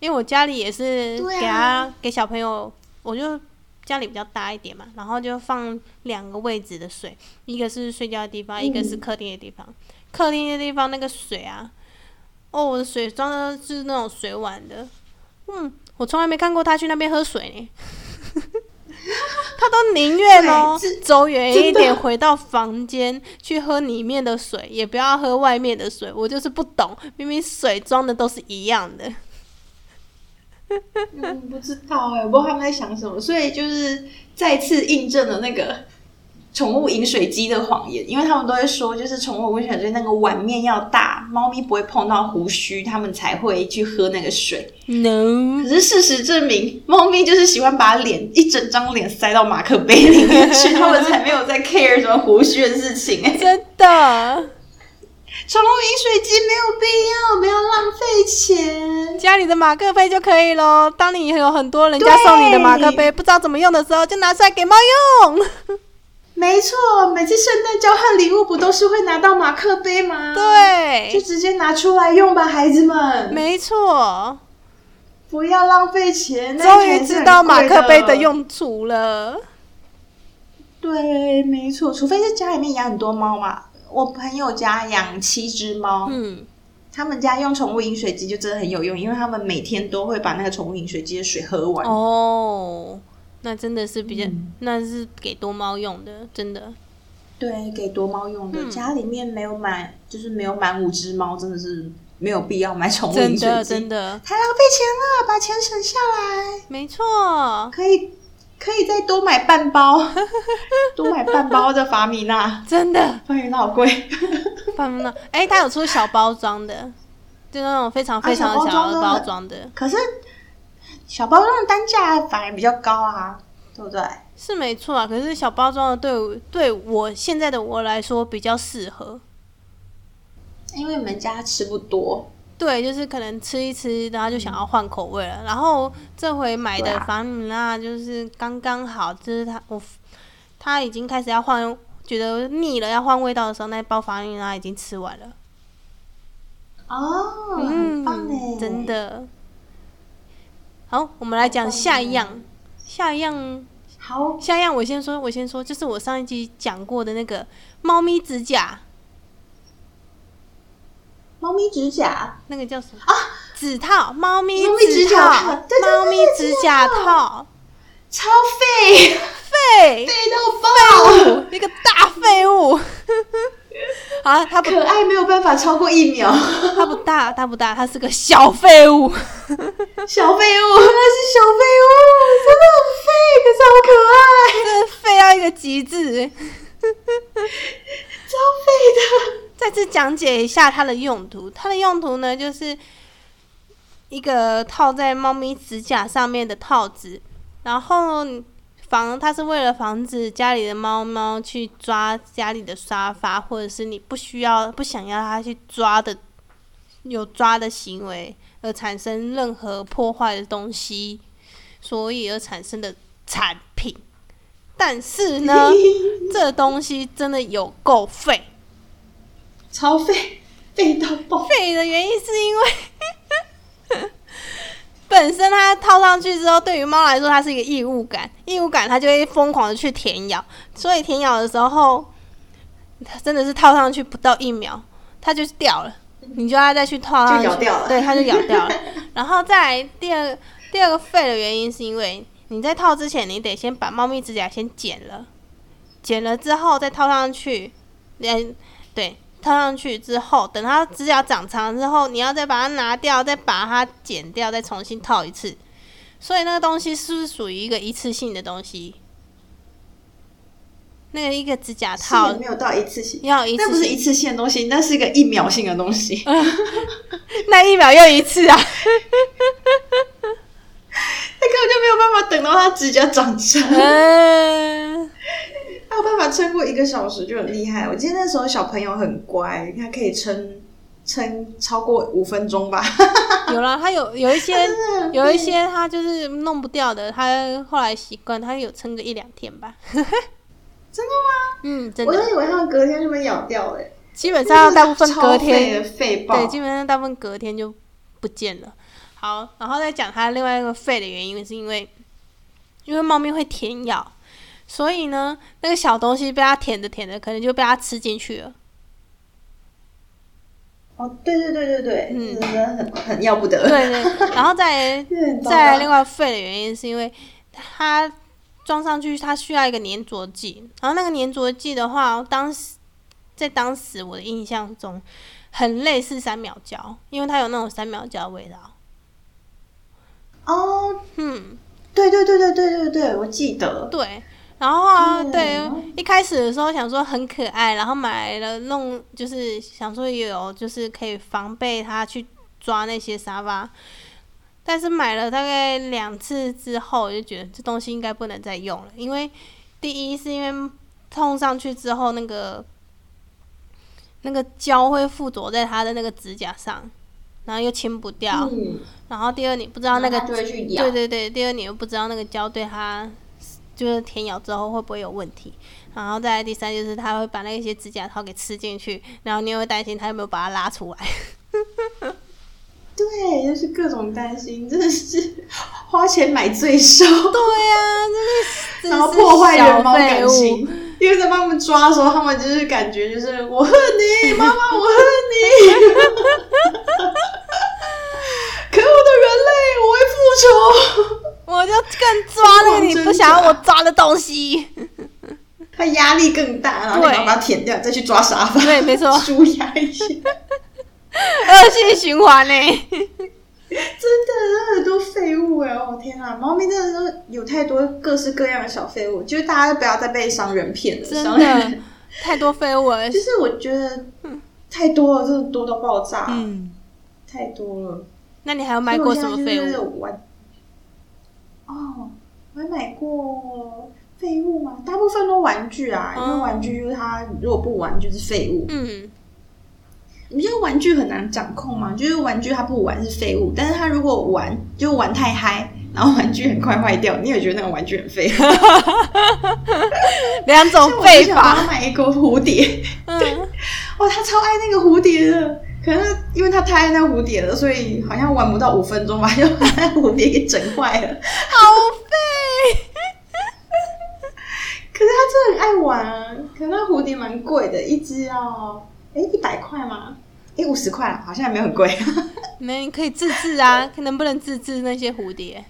S1: 因为我家里也是给他、给小朋友，我就家里比较大一点嘛，然后就放两个位置的水，一个是睡觉的地方，一个是客厅的地方。客厅的地方那个水啊，哦，我的水装的是那种水碗的，嗯，我从来没看过他去那边喝水呢。[LAUGHS] 他都宁愿哦走远一点，回到房间去喝里面的水，也不要喝外面的水。我就是不懂，明明水装的都是一样的。[LAUGHS]
S2: 嗯，不知道哎、我不知道他们在想什么，所以就是再次印证了那个宠物饮水机的谎言，因为他们都会说，就是宠物饮水机那个碗面要大，猫咪不会碰到胡须，他们才会去喝那个水。
S1: No，
S2: 可是事实证明，猫咪就是喜欢把脸一整张脸塞到马克杯里面去，他们才没有在 care 什么胡须的事情、哎，[LAUGHS]
S1: 真的，
S2: 宠物饮水机没有必要，不要浪费钱。
S1: 家里的马克杯就可以咯。当你有很多人家送你的马克杯，不知道怎么用的时候，就拿出来给猫用。
S2: 没错，每次圣诞交换礼物不都是会拿到马克杯吗？，
S1: 对就，
S2: 直接拿出来用吧，孩子们，
S1: 没错，
S2: 不要浪费钱。那
S1: 终于知道马克杯的。用处了。
S2: 对，没错，除非是家里面养很多猫嘛。我朋友家养七只猫，
S1: 嗯，
S2: 他们家用宠物饮水机就真的很有用，因为他们每天都会把那个宠物饮水机的水喝完。
S1: 哦，那真的是比较，
S2: 嗯
S1: 那是给多猫用的，真的。
S2: 对，给多猫用的。
S1: 嗯
S2: 家里面没有买，就是没有满五只猫，真的是没有必要买宠物
S1: 真的
S2: 饮水机，
S1: 真的，
S2: 太浪费钱了，把钱省下来，
S1: 没错，
S2: 可以可以再多买半包，[LAUGHS] 多买半包的法米娜。
S1: 真的，
S2: 法米娜好贵。
S1: 法米娜，哎，它有出小包装的，就那种非常非常小的包装的。
S2: 可是小包装的单价反而比较高啊，对不对？
S1: 是没错啊，可是小包装的对对我现在的我来说比较适合，
S2: 因为你们家吃不多。
S1: 对，就是可能吃一吃，然后就想要换口味了。然后这回买的法米娜就是刚刚好，就是他我他已经开始要换，觉得腻了要换味道的时候，那包法米娜已经吃完了。
S2: 哦，很棒嘞！
S1: 真的。好，我们来讲下一样，下一样。
S2: 好，
S1: 下一样我先说，我先说，就是我上一集讲过的那个猫咪指甲。
S2: 猫咪指甲，
S1: 那个叫什么啊？指套，猫咪
S2: 指
S1: 甲套，猫咪指甲套，
S2: 超废，
S1: 废，
S2: 废到
S1: 爆，一个大废物。啊，它
S2: 可爱没有办法超过一秒，
S1: 它不大，它不大，它是个小废物，[LAUGHS]
S2: 小废物，它是小废物，真的很废，可是好可爱，
S1: 真的废到一个极致，[LAUGHS]
S2: 超废的。
S1: 再次讲解一下它的用途。它的用途呢，就是一个套在猫咪指甲上面的套子，然后防它是为了防止家里的猫猫去抓家里的沙发，或者是你不需要、不想要它去抓的有抓的行为而产生任何破坏的东西，所以而产生的产品。但是呢，[LAUGHS] 这东西真的有够费。
S2: 超费，费到爆！
S1: 废的原因是因为本身它套上去之后，对于猫来说，它是一个异物感，异物感它就会疯狂的去舔咬，所以舔咬的时候，它真的是套上去不到一秒，它就掉了，[LAUGHS] 你就要再去套上
S2: 去，
S1: 对，它就咬掉了。然后再第二第二个废的原因是因为你在套之前，你得先把猫咪指甲先剪了，剪了之后再套上去，连对。套上去之后，等它指甲长长之后，你要再把它拿掉，再把它剪掉，再重新套一次。所以那个东西是不是属于一个一次性的东西？那个一个指甲套
S2: 没有到一次性，
S1: 要一次，
S2: 那不是一次性的东西，那是一个一秒性的东西。[LAUGHS]
S1: 那一秒又一次啊！[LAUGHS]
S2: 那根本就没有办法等到它指甲长长。[LAUGHS] 有办法撑过一个小时就很厉害。我记得那时候小朋友很乖，他可以撑撑超过五分钟吧。[LAUGHS]
S1: 有啦，他有有一些 [LAUGHS] 有一些他就是弄不掉的，他后来习惯，他有撑个一两天吧。[LAUGHS]
S2: 真的吗？
S1: 嗯，真的。
S2: 我都以为他隔天就被咬掉了。
S1: 基本上大部分隔天
S2: 废
S1: 对，基本上大部分隔天就不见了。好，然后再讲它另外一个废的原因，是因为因为猫咪会舔咬。所以呢，那个小东西被它舔着舔着，可能就被它吃进去了。
S2: 哦，对对对对对，嗯，很很要不得。
S1: 对对，[LAUGHS] 然后再再另外废的原因是因为它装上去，它需要一个粘着剂。然后那个粘着剂的话，当时在当时我的印象中，很类似三秒胶，因为它有那种三秒胶的味道。
S2: 哦，嗯，对对对对对对对，我记得。
S1: 对。然后啊，对，一开始的时候想说很可爱，然后买了弄，就是想说有，就是可以防备它去抓那些沙发。但是买了大概两次之后，我就觉得这东西应该不能再用了，因为第一是因为碰上去之后，那个那个胶会附着在它的那个指甲上，然后又清不掉。然后第二，你不知道那个，对对对，第二你又不知道那个胶对它。就是舔咬之后会不会有问题？然后再第三就是他会把那些指甲套给吃进去，然后你也会担心他有没有把它拉出来。[LAUGHS]
S2: 对，就是各种担心，真的是花钱买罪受。对
S1: 呀，
S2: 真的，[LAUGHS] 然后破坏人猫感情，因为在帮他们抓的时候，他们就是感觉就是我恨你，妈妈我恨你，[LAUGHS] 可恶的人类，我会复仇。
S1: 我就更抓那个你不想要我抓的东西，
S2: 他压力更大，然后你把它舔掉，再去抓沙发，
S1: 对，没错，
S2: 舒压一下，[LAUGHS]
S1: 恶性循环呢。
S2: 真的，很多废物物哎！我天啊，猫咪真的是有太多各式各样的小废物，就是大家不要再被商人骗了，
S1: 真的太多废物了。
S2: 就是我觉得太多了，真的多到爆炸，
S1: 嗯，
S2: 太多了。
S1: 那你还有买过什么废物？
S2: 哦，我还买过废物吗？大部分都玩具啊，因为
S1: 嗯
S2: 玩具就是它如果不玩就是废物。
S1: 嗯，
S2: 你觉得玩具很难掌控吗？就是玩具它不玩是废物，但是它如果玩就玩太嗨，然后玩具很快坏掉，你也觉得那个玩具很废。[LAUGHS]
S1: 两种
S2: 我
S1: 废
S2: 之前我。买一个蝴蝶，
S1: 嗯，
S2: 哇，他超爱那个蝴蝶的。可是因为他太爱那蝴蝶了，所以好像玩不到五分钟吧，就把那蝴蝶给整坏了。
S1: 好废。
S2: 可是他真的很爱玩啊！可是那蝴蝶蛮贵的，一只要哎一百块吗？哎五十块，好像也没有很贵。[LAUGHS]
S1: 没，你可以自制啊，看能不能自制那些蝴蝶？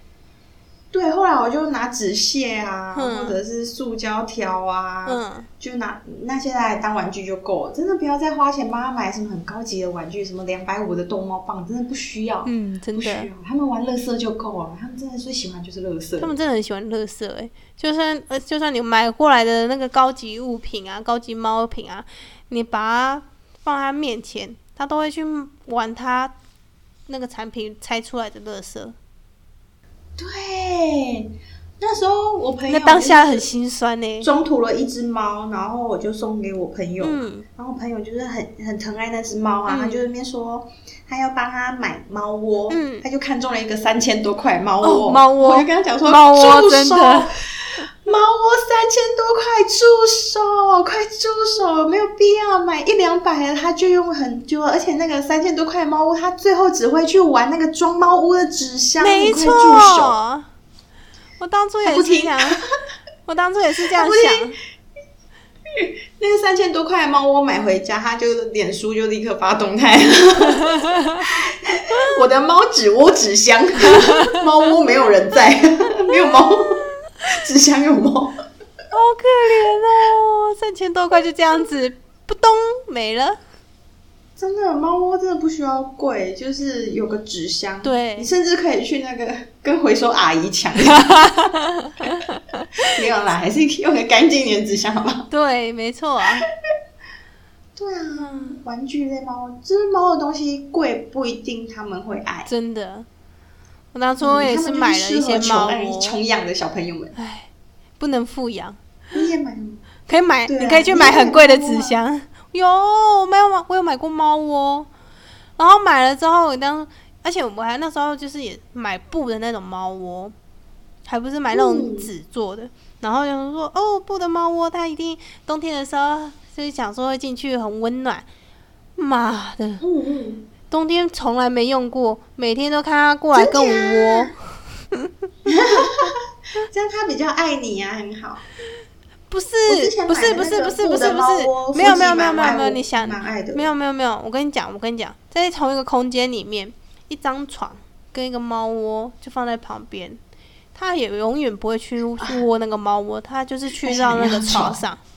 S2: 对，后来我就拿纸屑啊，
S1: 嗯
S2: 或者是塑胶条啊，
S1: 嗯，
S2: 就拿那些来当玩具就够了。真的不要再花钱帮他买什么很高级的玩具，什么两百五的逗猫棒，真的不需要。
S1: 嗯，真的
S2: 不需要，，他们玩乐色就够了。他们真的最喜欢就是乐色。
S1: 他们真的很喜欢乐色哎，就算呃，就算你买过来的那个高级物品啊，高级猫品啊，你把它放在他面前，他都会去玩他那个产品拆出来的乐色。
S2: 对，那时候我朋友
S1: 那当下很心酸呢。
S2: 中途了一只猫，然后我就送给我朋友。
S1: 嗯。
S2: 然后我朋友就是很很疼爱那只猫啊，
S1: 嗯。
S2: 他就那边说他要帮他买猫窝，
S1: 嗯。
S2: 他就看中了一个三千多块猫窝，
S1: 哦猫窝。
S2: 我就跟他讲说
S1: 猫窝真的
S2: 猫窝三千多块，住手，快住手，没有必要买一两百的，他就用很久，而且那个三千多块猫窝，他最后只会去玩那个装猫屋的纸箱，
S1: 没。错，我当初也
S2: 不听
S1: 是这样，我当初也是这样想。
S2: 那个三千多块的猫窝买回家，他就脸书就立刻发动态了。我的猫纸窝纸箱，猫窝没有人在，没有猫，[LAUGHS] 纸箱有猫。[LAUGHS]
S1: 好可怜哦，三千多块就这样子，扑咚没了。
S2: 真的，猫窝真的不需要贵，就是有个纸箱，
S1: 对
S2: 你甚至可以去那个跟回收阿姨抢。[LAUGHS] 没有啦，还是用个干净一点的纸箱，好不好？
S1: 对，没错啊。
S2: 对啊，玩具类猫，就是猫的东西贵不一定他们会爱。
S1: 真的，我当初也
S2: 嗯他们就
S1: 买了一些猫
S2: 穷爱
S1: 窝，
S2: 穷养的小朋友们。
S1: 唉，不能富养，
S2: 你也买吗？
S1: 可以买，
S2: 啊
S1: 你可以去买很贵的纸箱。有，我没有买，我有买过猫窝，然后买了之后，我当，而且我还那时候就是也买布的那种猫窝，还不是买那种
S2: 嗯
S1: 纸做的。然后有人说，哦，布的猫窝，它一定冬天的时候就是想说会进去很温暖。妈的，
S2: 嗯嗯，
S1: 冬天从来没用过，每天都看他过来跟我
S2: 真
S1: 窝。[LAUGHS]
S2: 这样他比较爱你啊，很好。
S1: 不是不是不是不是不是不是，没有没有没有没有没有，你想没有没有没有，我跟你讲我跟你讲，在同一个空间里面，一张床跟一个猫窝就放在旁边，它也永远不会去去窝那个猫窝，它就是去到那个 [LAUGHS] 床上。[LAUGHS]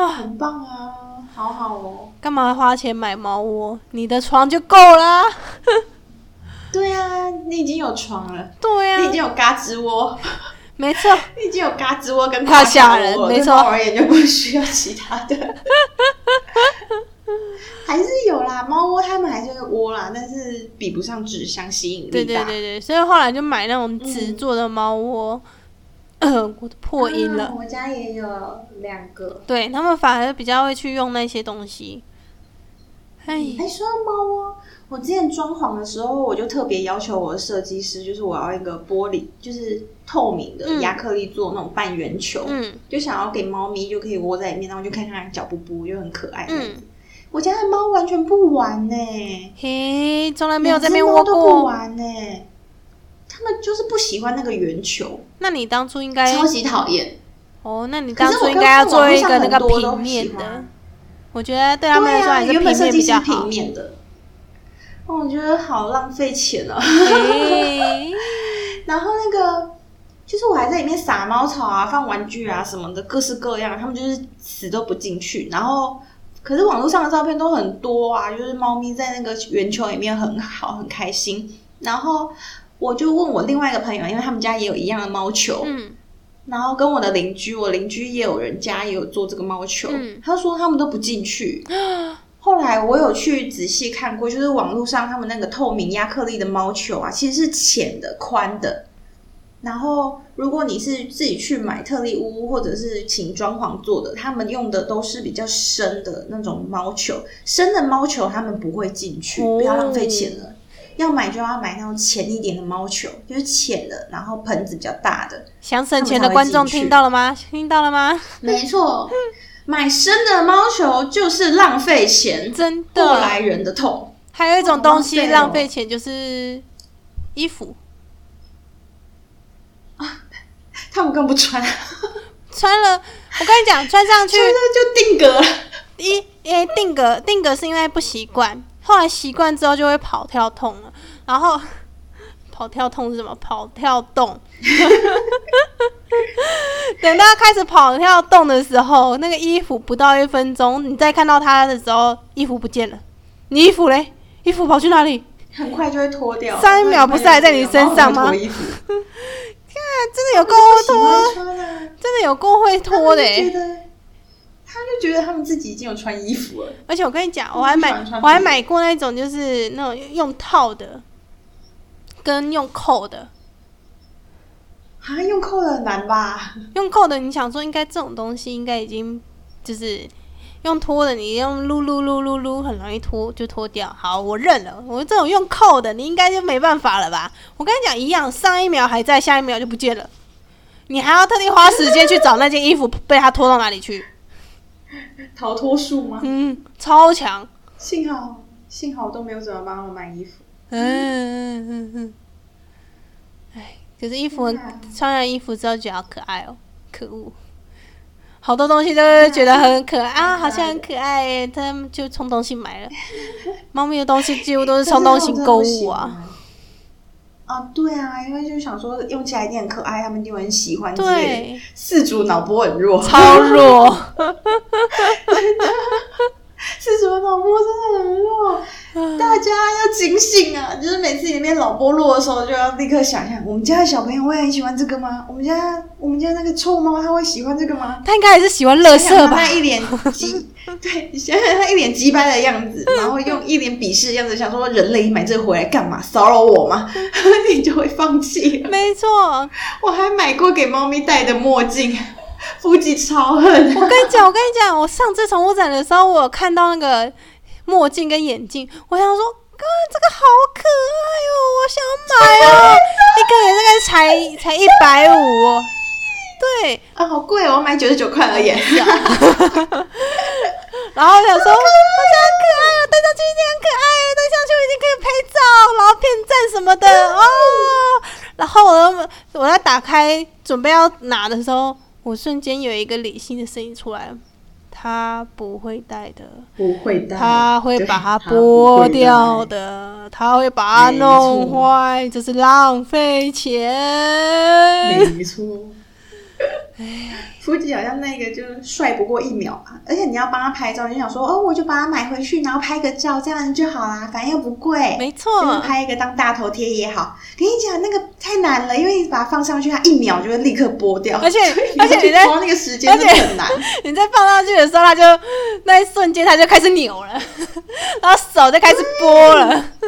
S1: 啊，
S2: 很棒啊，好好哦。
S1: 干嘛花钱买猫窝？你的床就够啦。[LAUGHS]
S2: 对啊，你已经有床了，
S1: 对啊、
S2: 你已经有嘎吱窝，
S1: 没错，[LAUGHS]
S2: 你已经有嘎吱窝跟
S1: 太吓人没错
S2: 而言就不需要其他的。[LAUGHS] 还是有啦，猫窝它们还是会窝啦，但是比不上纸箱吸引力大。
S1: 对对对对，所以后来就买那种纸做的猫窝。呃，[CLEARS THROAT] 我的破音了。
S2: 啊我家也有两个。
S1: 对他们反而比较会去用那些东西。哎，
S2: 还，说到猫窝，我之前装潢的时候，我就特别要求我的设计师，就是我要一个玻璃，就是透明的
S1: 嗯
S2: 亚克力做那种半圆球，
S1: 嗯
S2: 就想要给猫咪就可以窝在里面，然后就看看它脚步步，就很可爱。
S1: 嗯，
S2: 我家的猫完全不玩呢、
S1: 嘿，从来没有在那边窝
S2: 过都不
S1: 过。
S2: 玩呢、它们就是不喜欢那个圆球，
S1: 那你当初应该
S2: 超级讨厌。
S1: 哦，那你当初应该要做一个那个平面的。我觉得对他们来说还是平面比较好
S2: 平。面的。哦，我觉得好浪费钱哦。
S1: 嘿，[LAUGHS]
S2: 然后那个，就是我还在里面撒猫草啊、放玩具啊什么的，各式各样，他们就是死都不进去。然后可是网络上的照片都很多啊，就是猫咪在那个圆球里面很好，很开心。然后我就问我另外一个朋友，因为他们家也有一样的猫球，
S1: 嗯
S2: 然后跟我的邻居，我邻居也有人家也有做这个猫球，
S1: 嗯
S2: 他说他们都不进去。[GASPS] 后来我有去仔细看过，就是网络上他们那个透明亚克力的猫球啊，其实是浅的、宽的。然后如果你是自己去买特力屋或者是请装潢做的，他们用的都是比较深的那种猫球，深的猫球他们不会进去，
S1: 哦
S2: 不要浪费钱了。要买就要买那种浅一点的猫球，就是浅的，然后盆子比较大的。
S1: 想省钱的观众听到了吗？听到了吗？
S2: 没错，[LAUGHS] 买深的猫球就是浪费钱，
S1: 真的
S2: 过来。人的痛。
S1: 还有一种东西
S2: 浪费
S1: 钱，就是衣服。
S2: 他们更不穿，[LAUGHS]
S1: 穿了，我跟你讲，穿上去
S2: 就定格了。
S1: 一诶定格定格是因为不习惯，后来习惯之后就会跑跳痛了，然后 [LAUGHS] 跑跳痛是什么？跑跳动。[LAUGHS] 等到开始跑跳动的时候，那个衣服不到一分钟，你再看到它的时候，衣服不见了。你衣服嘞？衣服跑去哪里？
S2: 很快就会脱掉。
S1: 上一秒不是还在你身上吗
S2: 脱衣服，[LAUGHS]
S1: 真的有够会
S2: 喜
S1: 脱真的有够会脱的、欸。
S2: 他就觉得，他们自己已经有穿衣服了。
S1: 而且我跟你讲，我还买我还买过那种就是那种用套的，跟用扣的。
S2: 啊，用扣的很难吧？
S1: 用扣的，你想说应该这种东西应该已经就是用脱的，你用撸撸撸撸撸很容易脱就脱掉。好，我认了。我这种用扣的，你应该就没办法了吧？我跟你讲一样，上一秒还在，下一秒就不见了。你还要特地花时间去找那件衣服被他拖到哪里去？[LAUGHS]
S2: 逃脱术吗？
S1: 嗯，超强。
S2: 幸好幸好都没有怎么帮我们买衣服。
S1: 嗯嗯嗯嗯。哎，可是衣服穿了衣服之后觉得好可爱哦，可恶！好多东西都是觉得很可爱啊，好像很可爱耶，他们就冲动性买了。猫咪的东西几乎都是冲动性购物啊。
S2: 啊，对啊，因为就想说用起来一定很可爱，他们一定会很喜欢之类的。
S1: 对，
S2: 四主脑波很弱，
S1: 超弱。[LAUGHS]
S2: 四主脑波真的很弱，大家要警醒啊！就是每次里面脑波弱的时候，就要立刻想想，我们家的小朋友会很喜欢这个吗？我们家我们家那个臭猫，它会喜欢这个吗？
S1: 他应该还是喜欢乐色吧
S2: 他？那一脸急，[LAUGHS] 对，你想想他一脸急掰的样子，然后用一脸鄙视的样子，想说人类买这个回来干嘛？骚扰我吗？[LAUGHS] 你就会放弃了。
S1: 没错，
S2: 我还买过给猫咪戴的墨镜，腹肌超狠。
S1: 我跟你讲，我跟你讲，我上次宠物展的时候，我有看到那个墨镜跟眼镜，我想说，哥，这个好可爱哦，我想买哦，一个人大概才才一百五哦，对，
S2: 啊，好贵哦，我买九十九块而已。[LAUGHS] [LAUGHS]
S1: 然后我想说，好可爱哦，戴上去一定很可爱，戴上去我一定可以拍照，然后骗赞什么的哦。然后我我在打开准备要拿的时候，我瞬间有一个理性的声音出来，他不会戴的。
S2: 不会戴，
S1: 他会把它剥
S2: 会
S1: 掉
S2: 戴。
S1: 的，他会把它弄坏，这是浪费钱。
S2: 没错。[LAUGHS] 夫吉好像那个就是帅不过一秒嘛，而且你要帮他拍照，你就想说哦，我就把它买回去，然后拍个照，这样就好啦，反正又不贵。
S1: 没
S2: 就是
S1: 错，
S2: 拍一个当大头贴也好。跟你讲，那个太难了，因为你把它放上去，它一秒就会立刻剥掉，
S1: 而且 [LAUGHS] 而且你在
S2: 抓那个时间很难。[LAUGHS]
S1: 你在放上去的时候，它就那一瞬间它就开始扭了，然后手就开始剥了。
S2: 他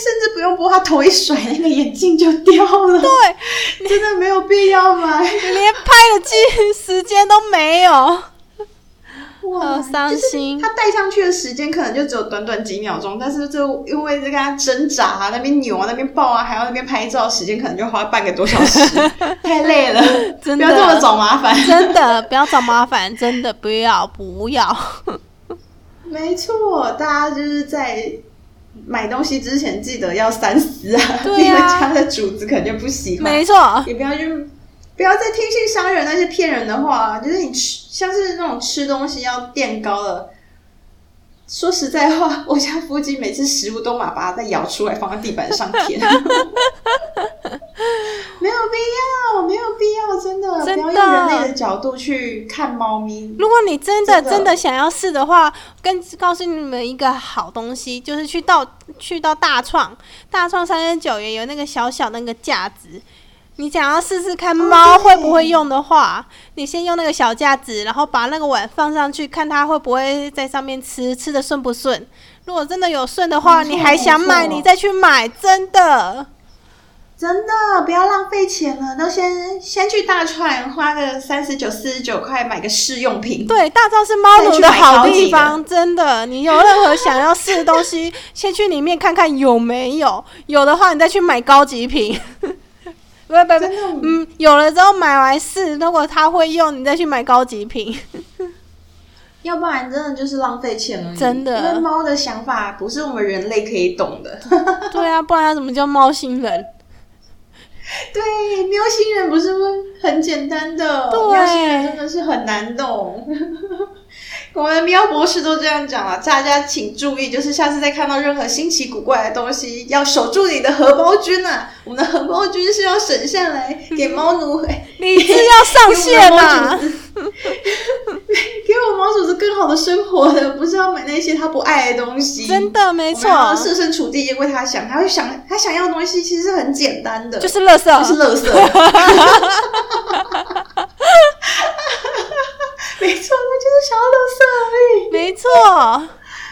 S2: 甚至不用剥，他头一甩，那个眼镜就掉了。
S1: 对，
S2: 真的没有必要买。
S1: 你连拍的机时间都没有，
S2: 哇
S1: 好伤心
S2: 就是他戴上去的时间可能就只有短短几秒钟，但是就因为这个他挣扎啊，那边扭啊，那边抱啊，还要那边拍照，时间可能就花半个多小时，[LAUGHS] 太累了。
S1: 真的
S2: 不要这么找麻烦。
S1: 真的不要找麻烦，真的不要不要。
S2: 没错，大家就是在买东西之前记得要三思啊，
S1: 对啊
S2: 你们家的主子肯定不喜欢，
S1: 没错，
S2: 也不要去。不要再听信商人那些骗人的话，就是你吃像是那种吃东西要垫高了。说实在话，[LAUGHS] 我家附近每次食物都马把它再舀出来放在地板上舔。[LAUGHS] [LAUGHS] 没有必要，没有必要，真的，
S1: 真的
S2: 不要用人类的角度去看猫咪。
S1: 如果你真的
S2: 真的
S1: 想要试的话，跟告诉你们一个好东西，就是去到去到大创，大创三十九元有那个小小那个架子。你想要试试看猫会不会用的话，你先用那个小架子，然后把那个碗放上去，看它会不会在上面吃，吃的顺不顺。如果真的有顺的话，你还想买，你再去买，真的。
S2: 真的不要浪费钱了，都先先去大串花个三十九、四十九块买个试用品。
S1: 对，大招是猫奴的好地方，真的。你有任何想要试的东西，[LAUGHS] 先去里面看看有没有，有的话你再去买高级品。[LAUGHS] 不不不嗯，有了之后买来试，如果他会用，你再去买高级品。[LAUGHS]
S2: 要不然真的就是浪费钱了。
S1: 真的
S2: 因为猫的想法不是我们人类可以懂的。
S1: 对啊，不然他怎么叫猫星人？[LAUGHS]
S2: 对，喵星人不是很简单的，喵星人真的是很难懂。我们喵博士都这样讲了，大家请注意，就是下次再看到任何新奇古怪的东西，要守住你的荷包君啊！我们的荷包君是要省下来给猫奴，哎 [LAUGHS]
S1: 理智要上线
S2: 啊！
S1: 啊！
S2: 给我猫主子更好的生活的，不是要买那些他不爱的东西。
S1: 真的没错，
S2: 设身处地为他想，他会想他想要的东西其实是很简单的，
S1: 就是乐色
S2: 就。是垃圾。[LAUGHS] [LAUGHS] 没错，他就是想要乐色而已。
S1: 没错，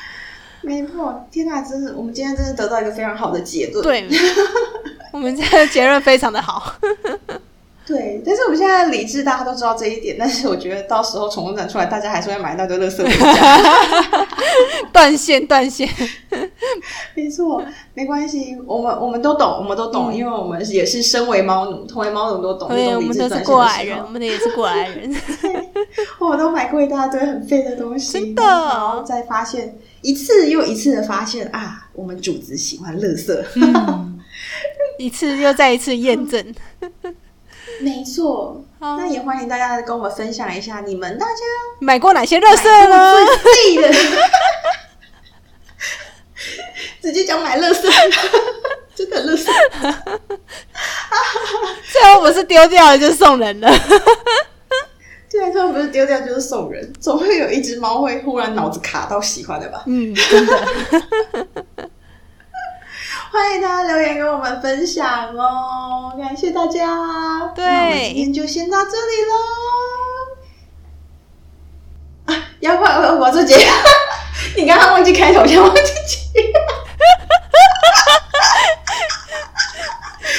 S1: [LAUGHS]
S2: 没错，天哪，真是我们今天真的得到一个非常好的结论。
S1: 对，我们这个结论非常的好。[LAUGHS]
S2: 对，但是我们现在理智，大家都知道这一点，但是我觉得到时候宠物展出来，大家还是会买一大堆垃圾回家。[LAUGHS]
S1: 断线，断线。[LAUGHS]
S2: 没错，没关系，我们我们都懂，我们都懂，
S1: 嗯
S2: 因为我们也是身为猫奴，同为猫奴都懂
S1: 我们都是
S2: 智断线
S1: 过来人，我。们也是过来人。[LAUGHS]
S2: 我都买过一大堆很废的东西，
S1: 真的
S2: 然后再发现一次又一次的发现啊，我们主子喜欢垃圾。
S1: 嗯一次又再一次验证。
S2: 没错，那也欢迎大家跟我们分享一下你们大家
S1: 买过哪些乐色呢？
S2: 最废的，[LAUGHS] 直接讲买垃圾，[LAUGHS] 真的垃圾。[LAUGHS]
S1: 最后不是丢掉了就送人了。
S2: 对啊，他们不是丢掉就是送人，总会有一只猫会忽然脑子卡到喜欢的吧？
S1: 嗯，真的。
S2: 欢迎大家留言跟我们分享哦，感谢大家。
S1: 对
S2: 那我们今天就先到这里喽。啊，要不然我我做结，[LAUGHS] 你刚刚忘记开头，想忘记结。[LAUGHS]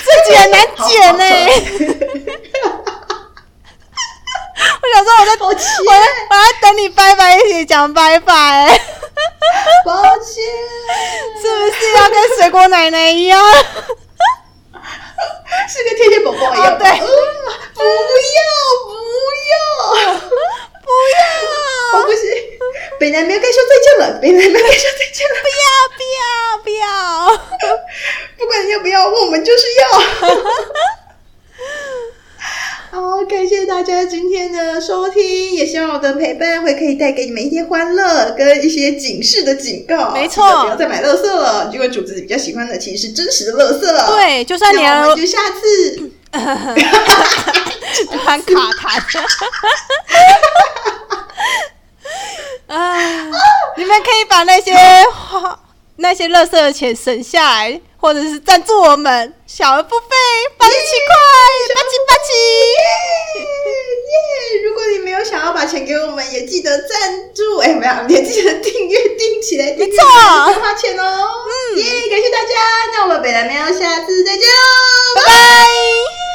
S1: 这集很难剪呢。[LAUGHS] 我想说我在，我在我在等你拜拜一起讲拜拜，[LAUGHS]
S2: 抱歉，
S1: 是不是要跟水果奶奶一样？[LAUGHS]
S2: 是跟天天宝宝一样。
S1: 哦对
S2: 嗯不要，不要，
S1: 不要，
S2: 我不行。北南喵该说再见了，北南喵该说再见了。
S1: 不要，不要，不要。[LAUGHS]
S2: 不管要不要，我们就是要。好，感谢大家今天的收听，也希望我的陪伴会可以带给你们一些欢乐跟一些警示的警告。
S1: 没错
S2: 不要再买垃圾了，因为主子比较喜欢的其实是真实的垃圾。，
S1: 对，就算你
S2: 就下次。
S1: 突然卡痰。[LAUGHS] 啊，你们可以把那些花、那些垃圾的钱省下来，或者是赞助我们，小额付费八十七块，八七八七。
S2: 耶！如果你没有想要把钱给我们，也记得赞助，哎，没有，也记得订阅订起来，订阅
S1: 没错
S2: 不要花钱哦。嗯，耶！感谢大家，那我们北南喵下次再见喽，
S1: 拜拜。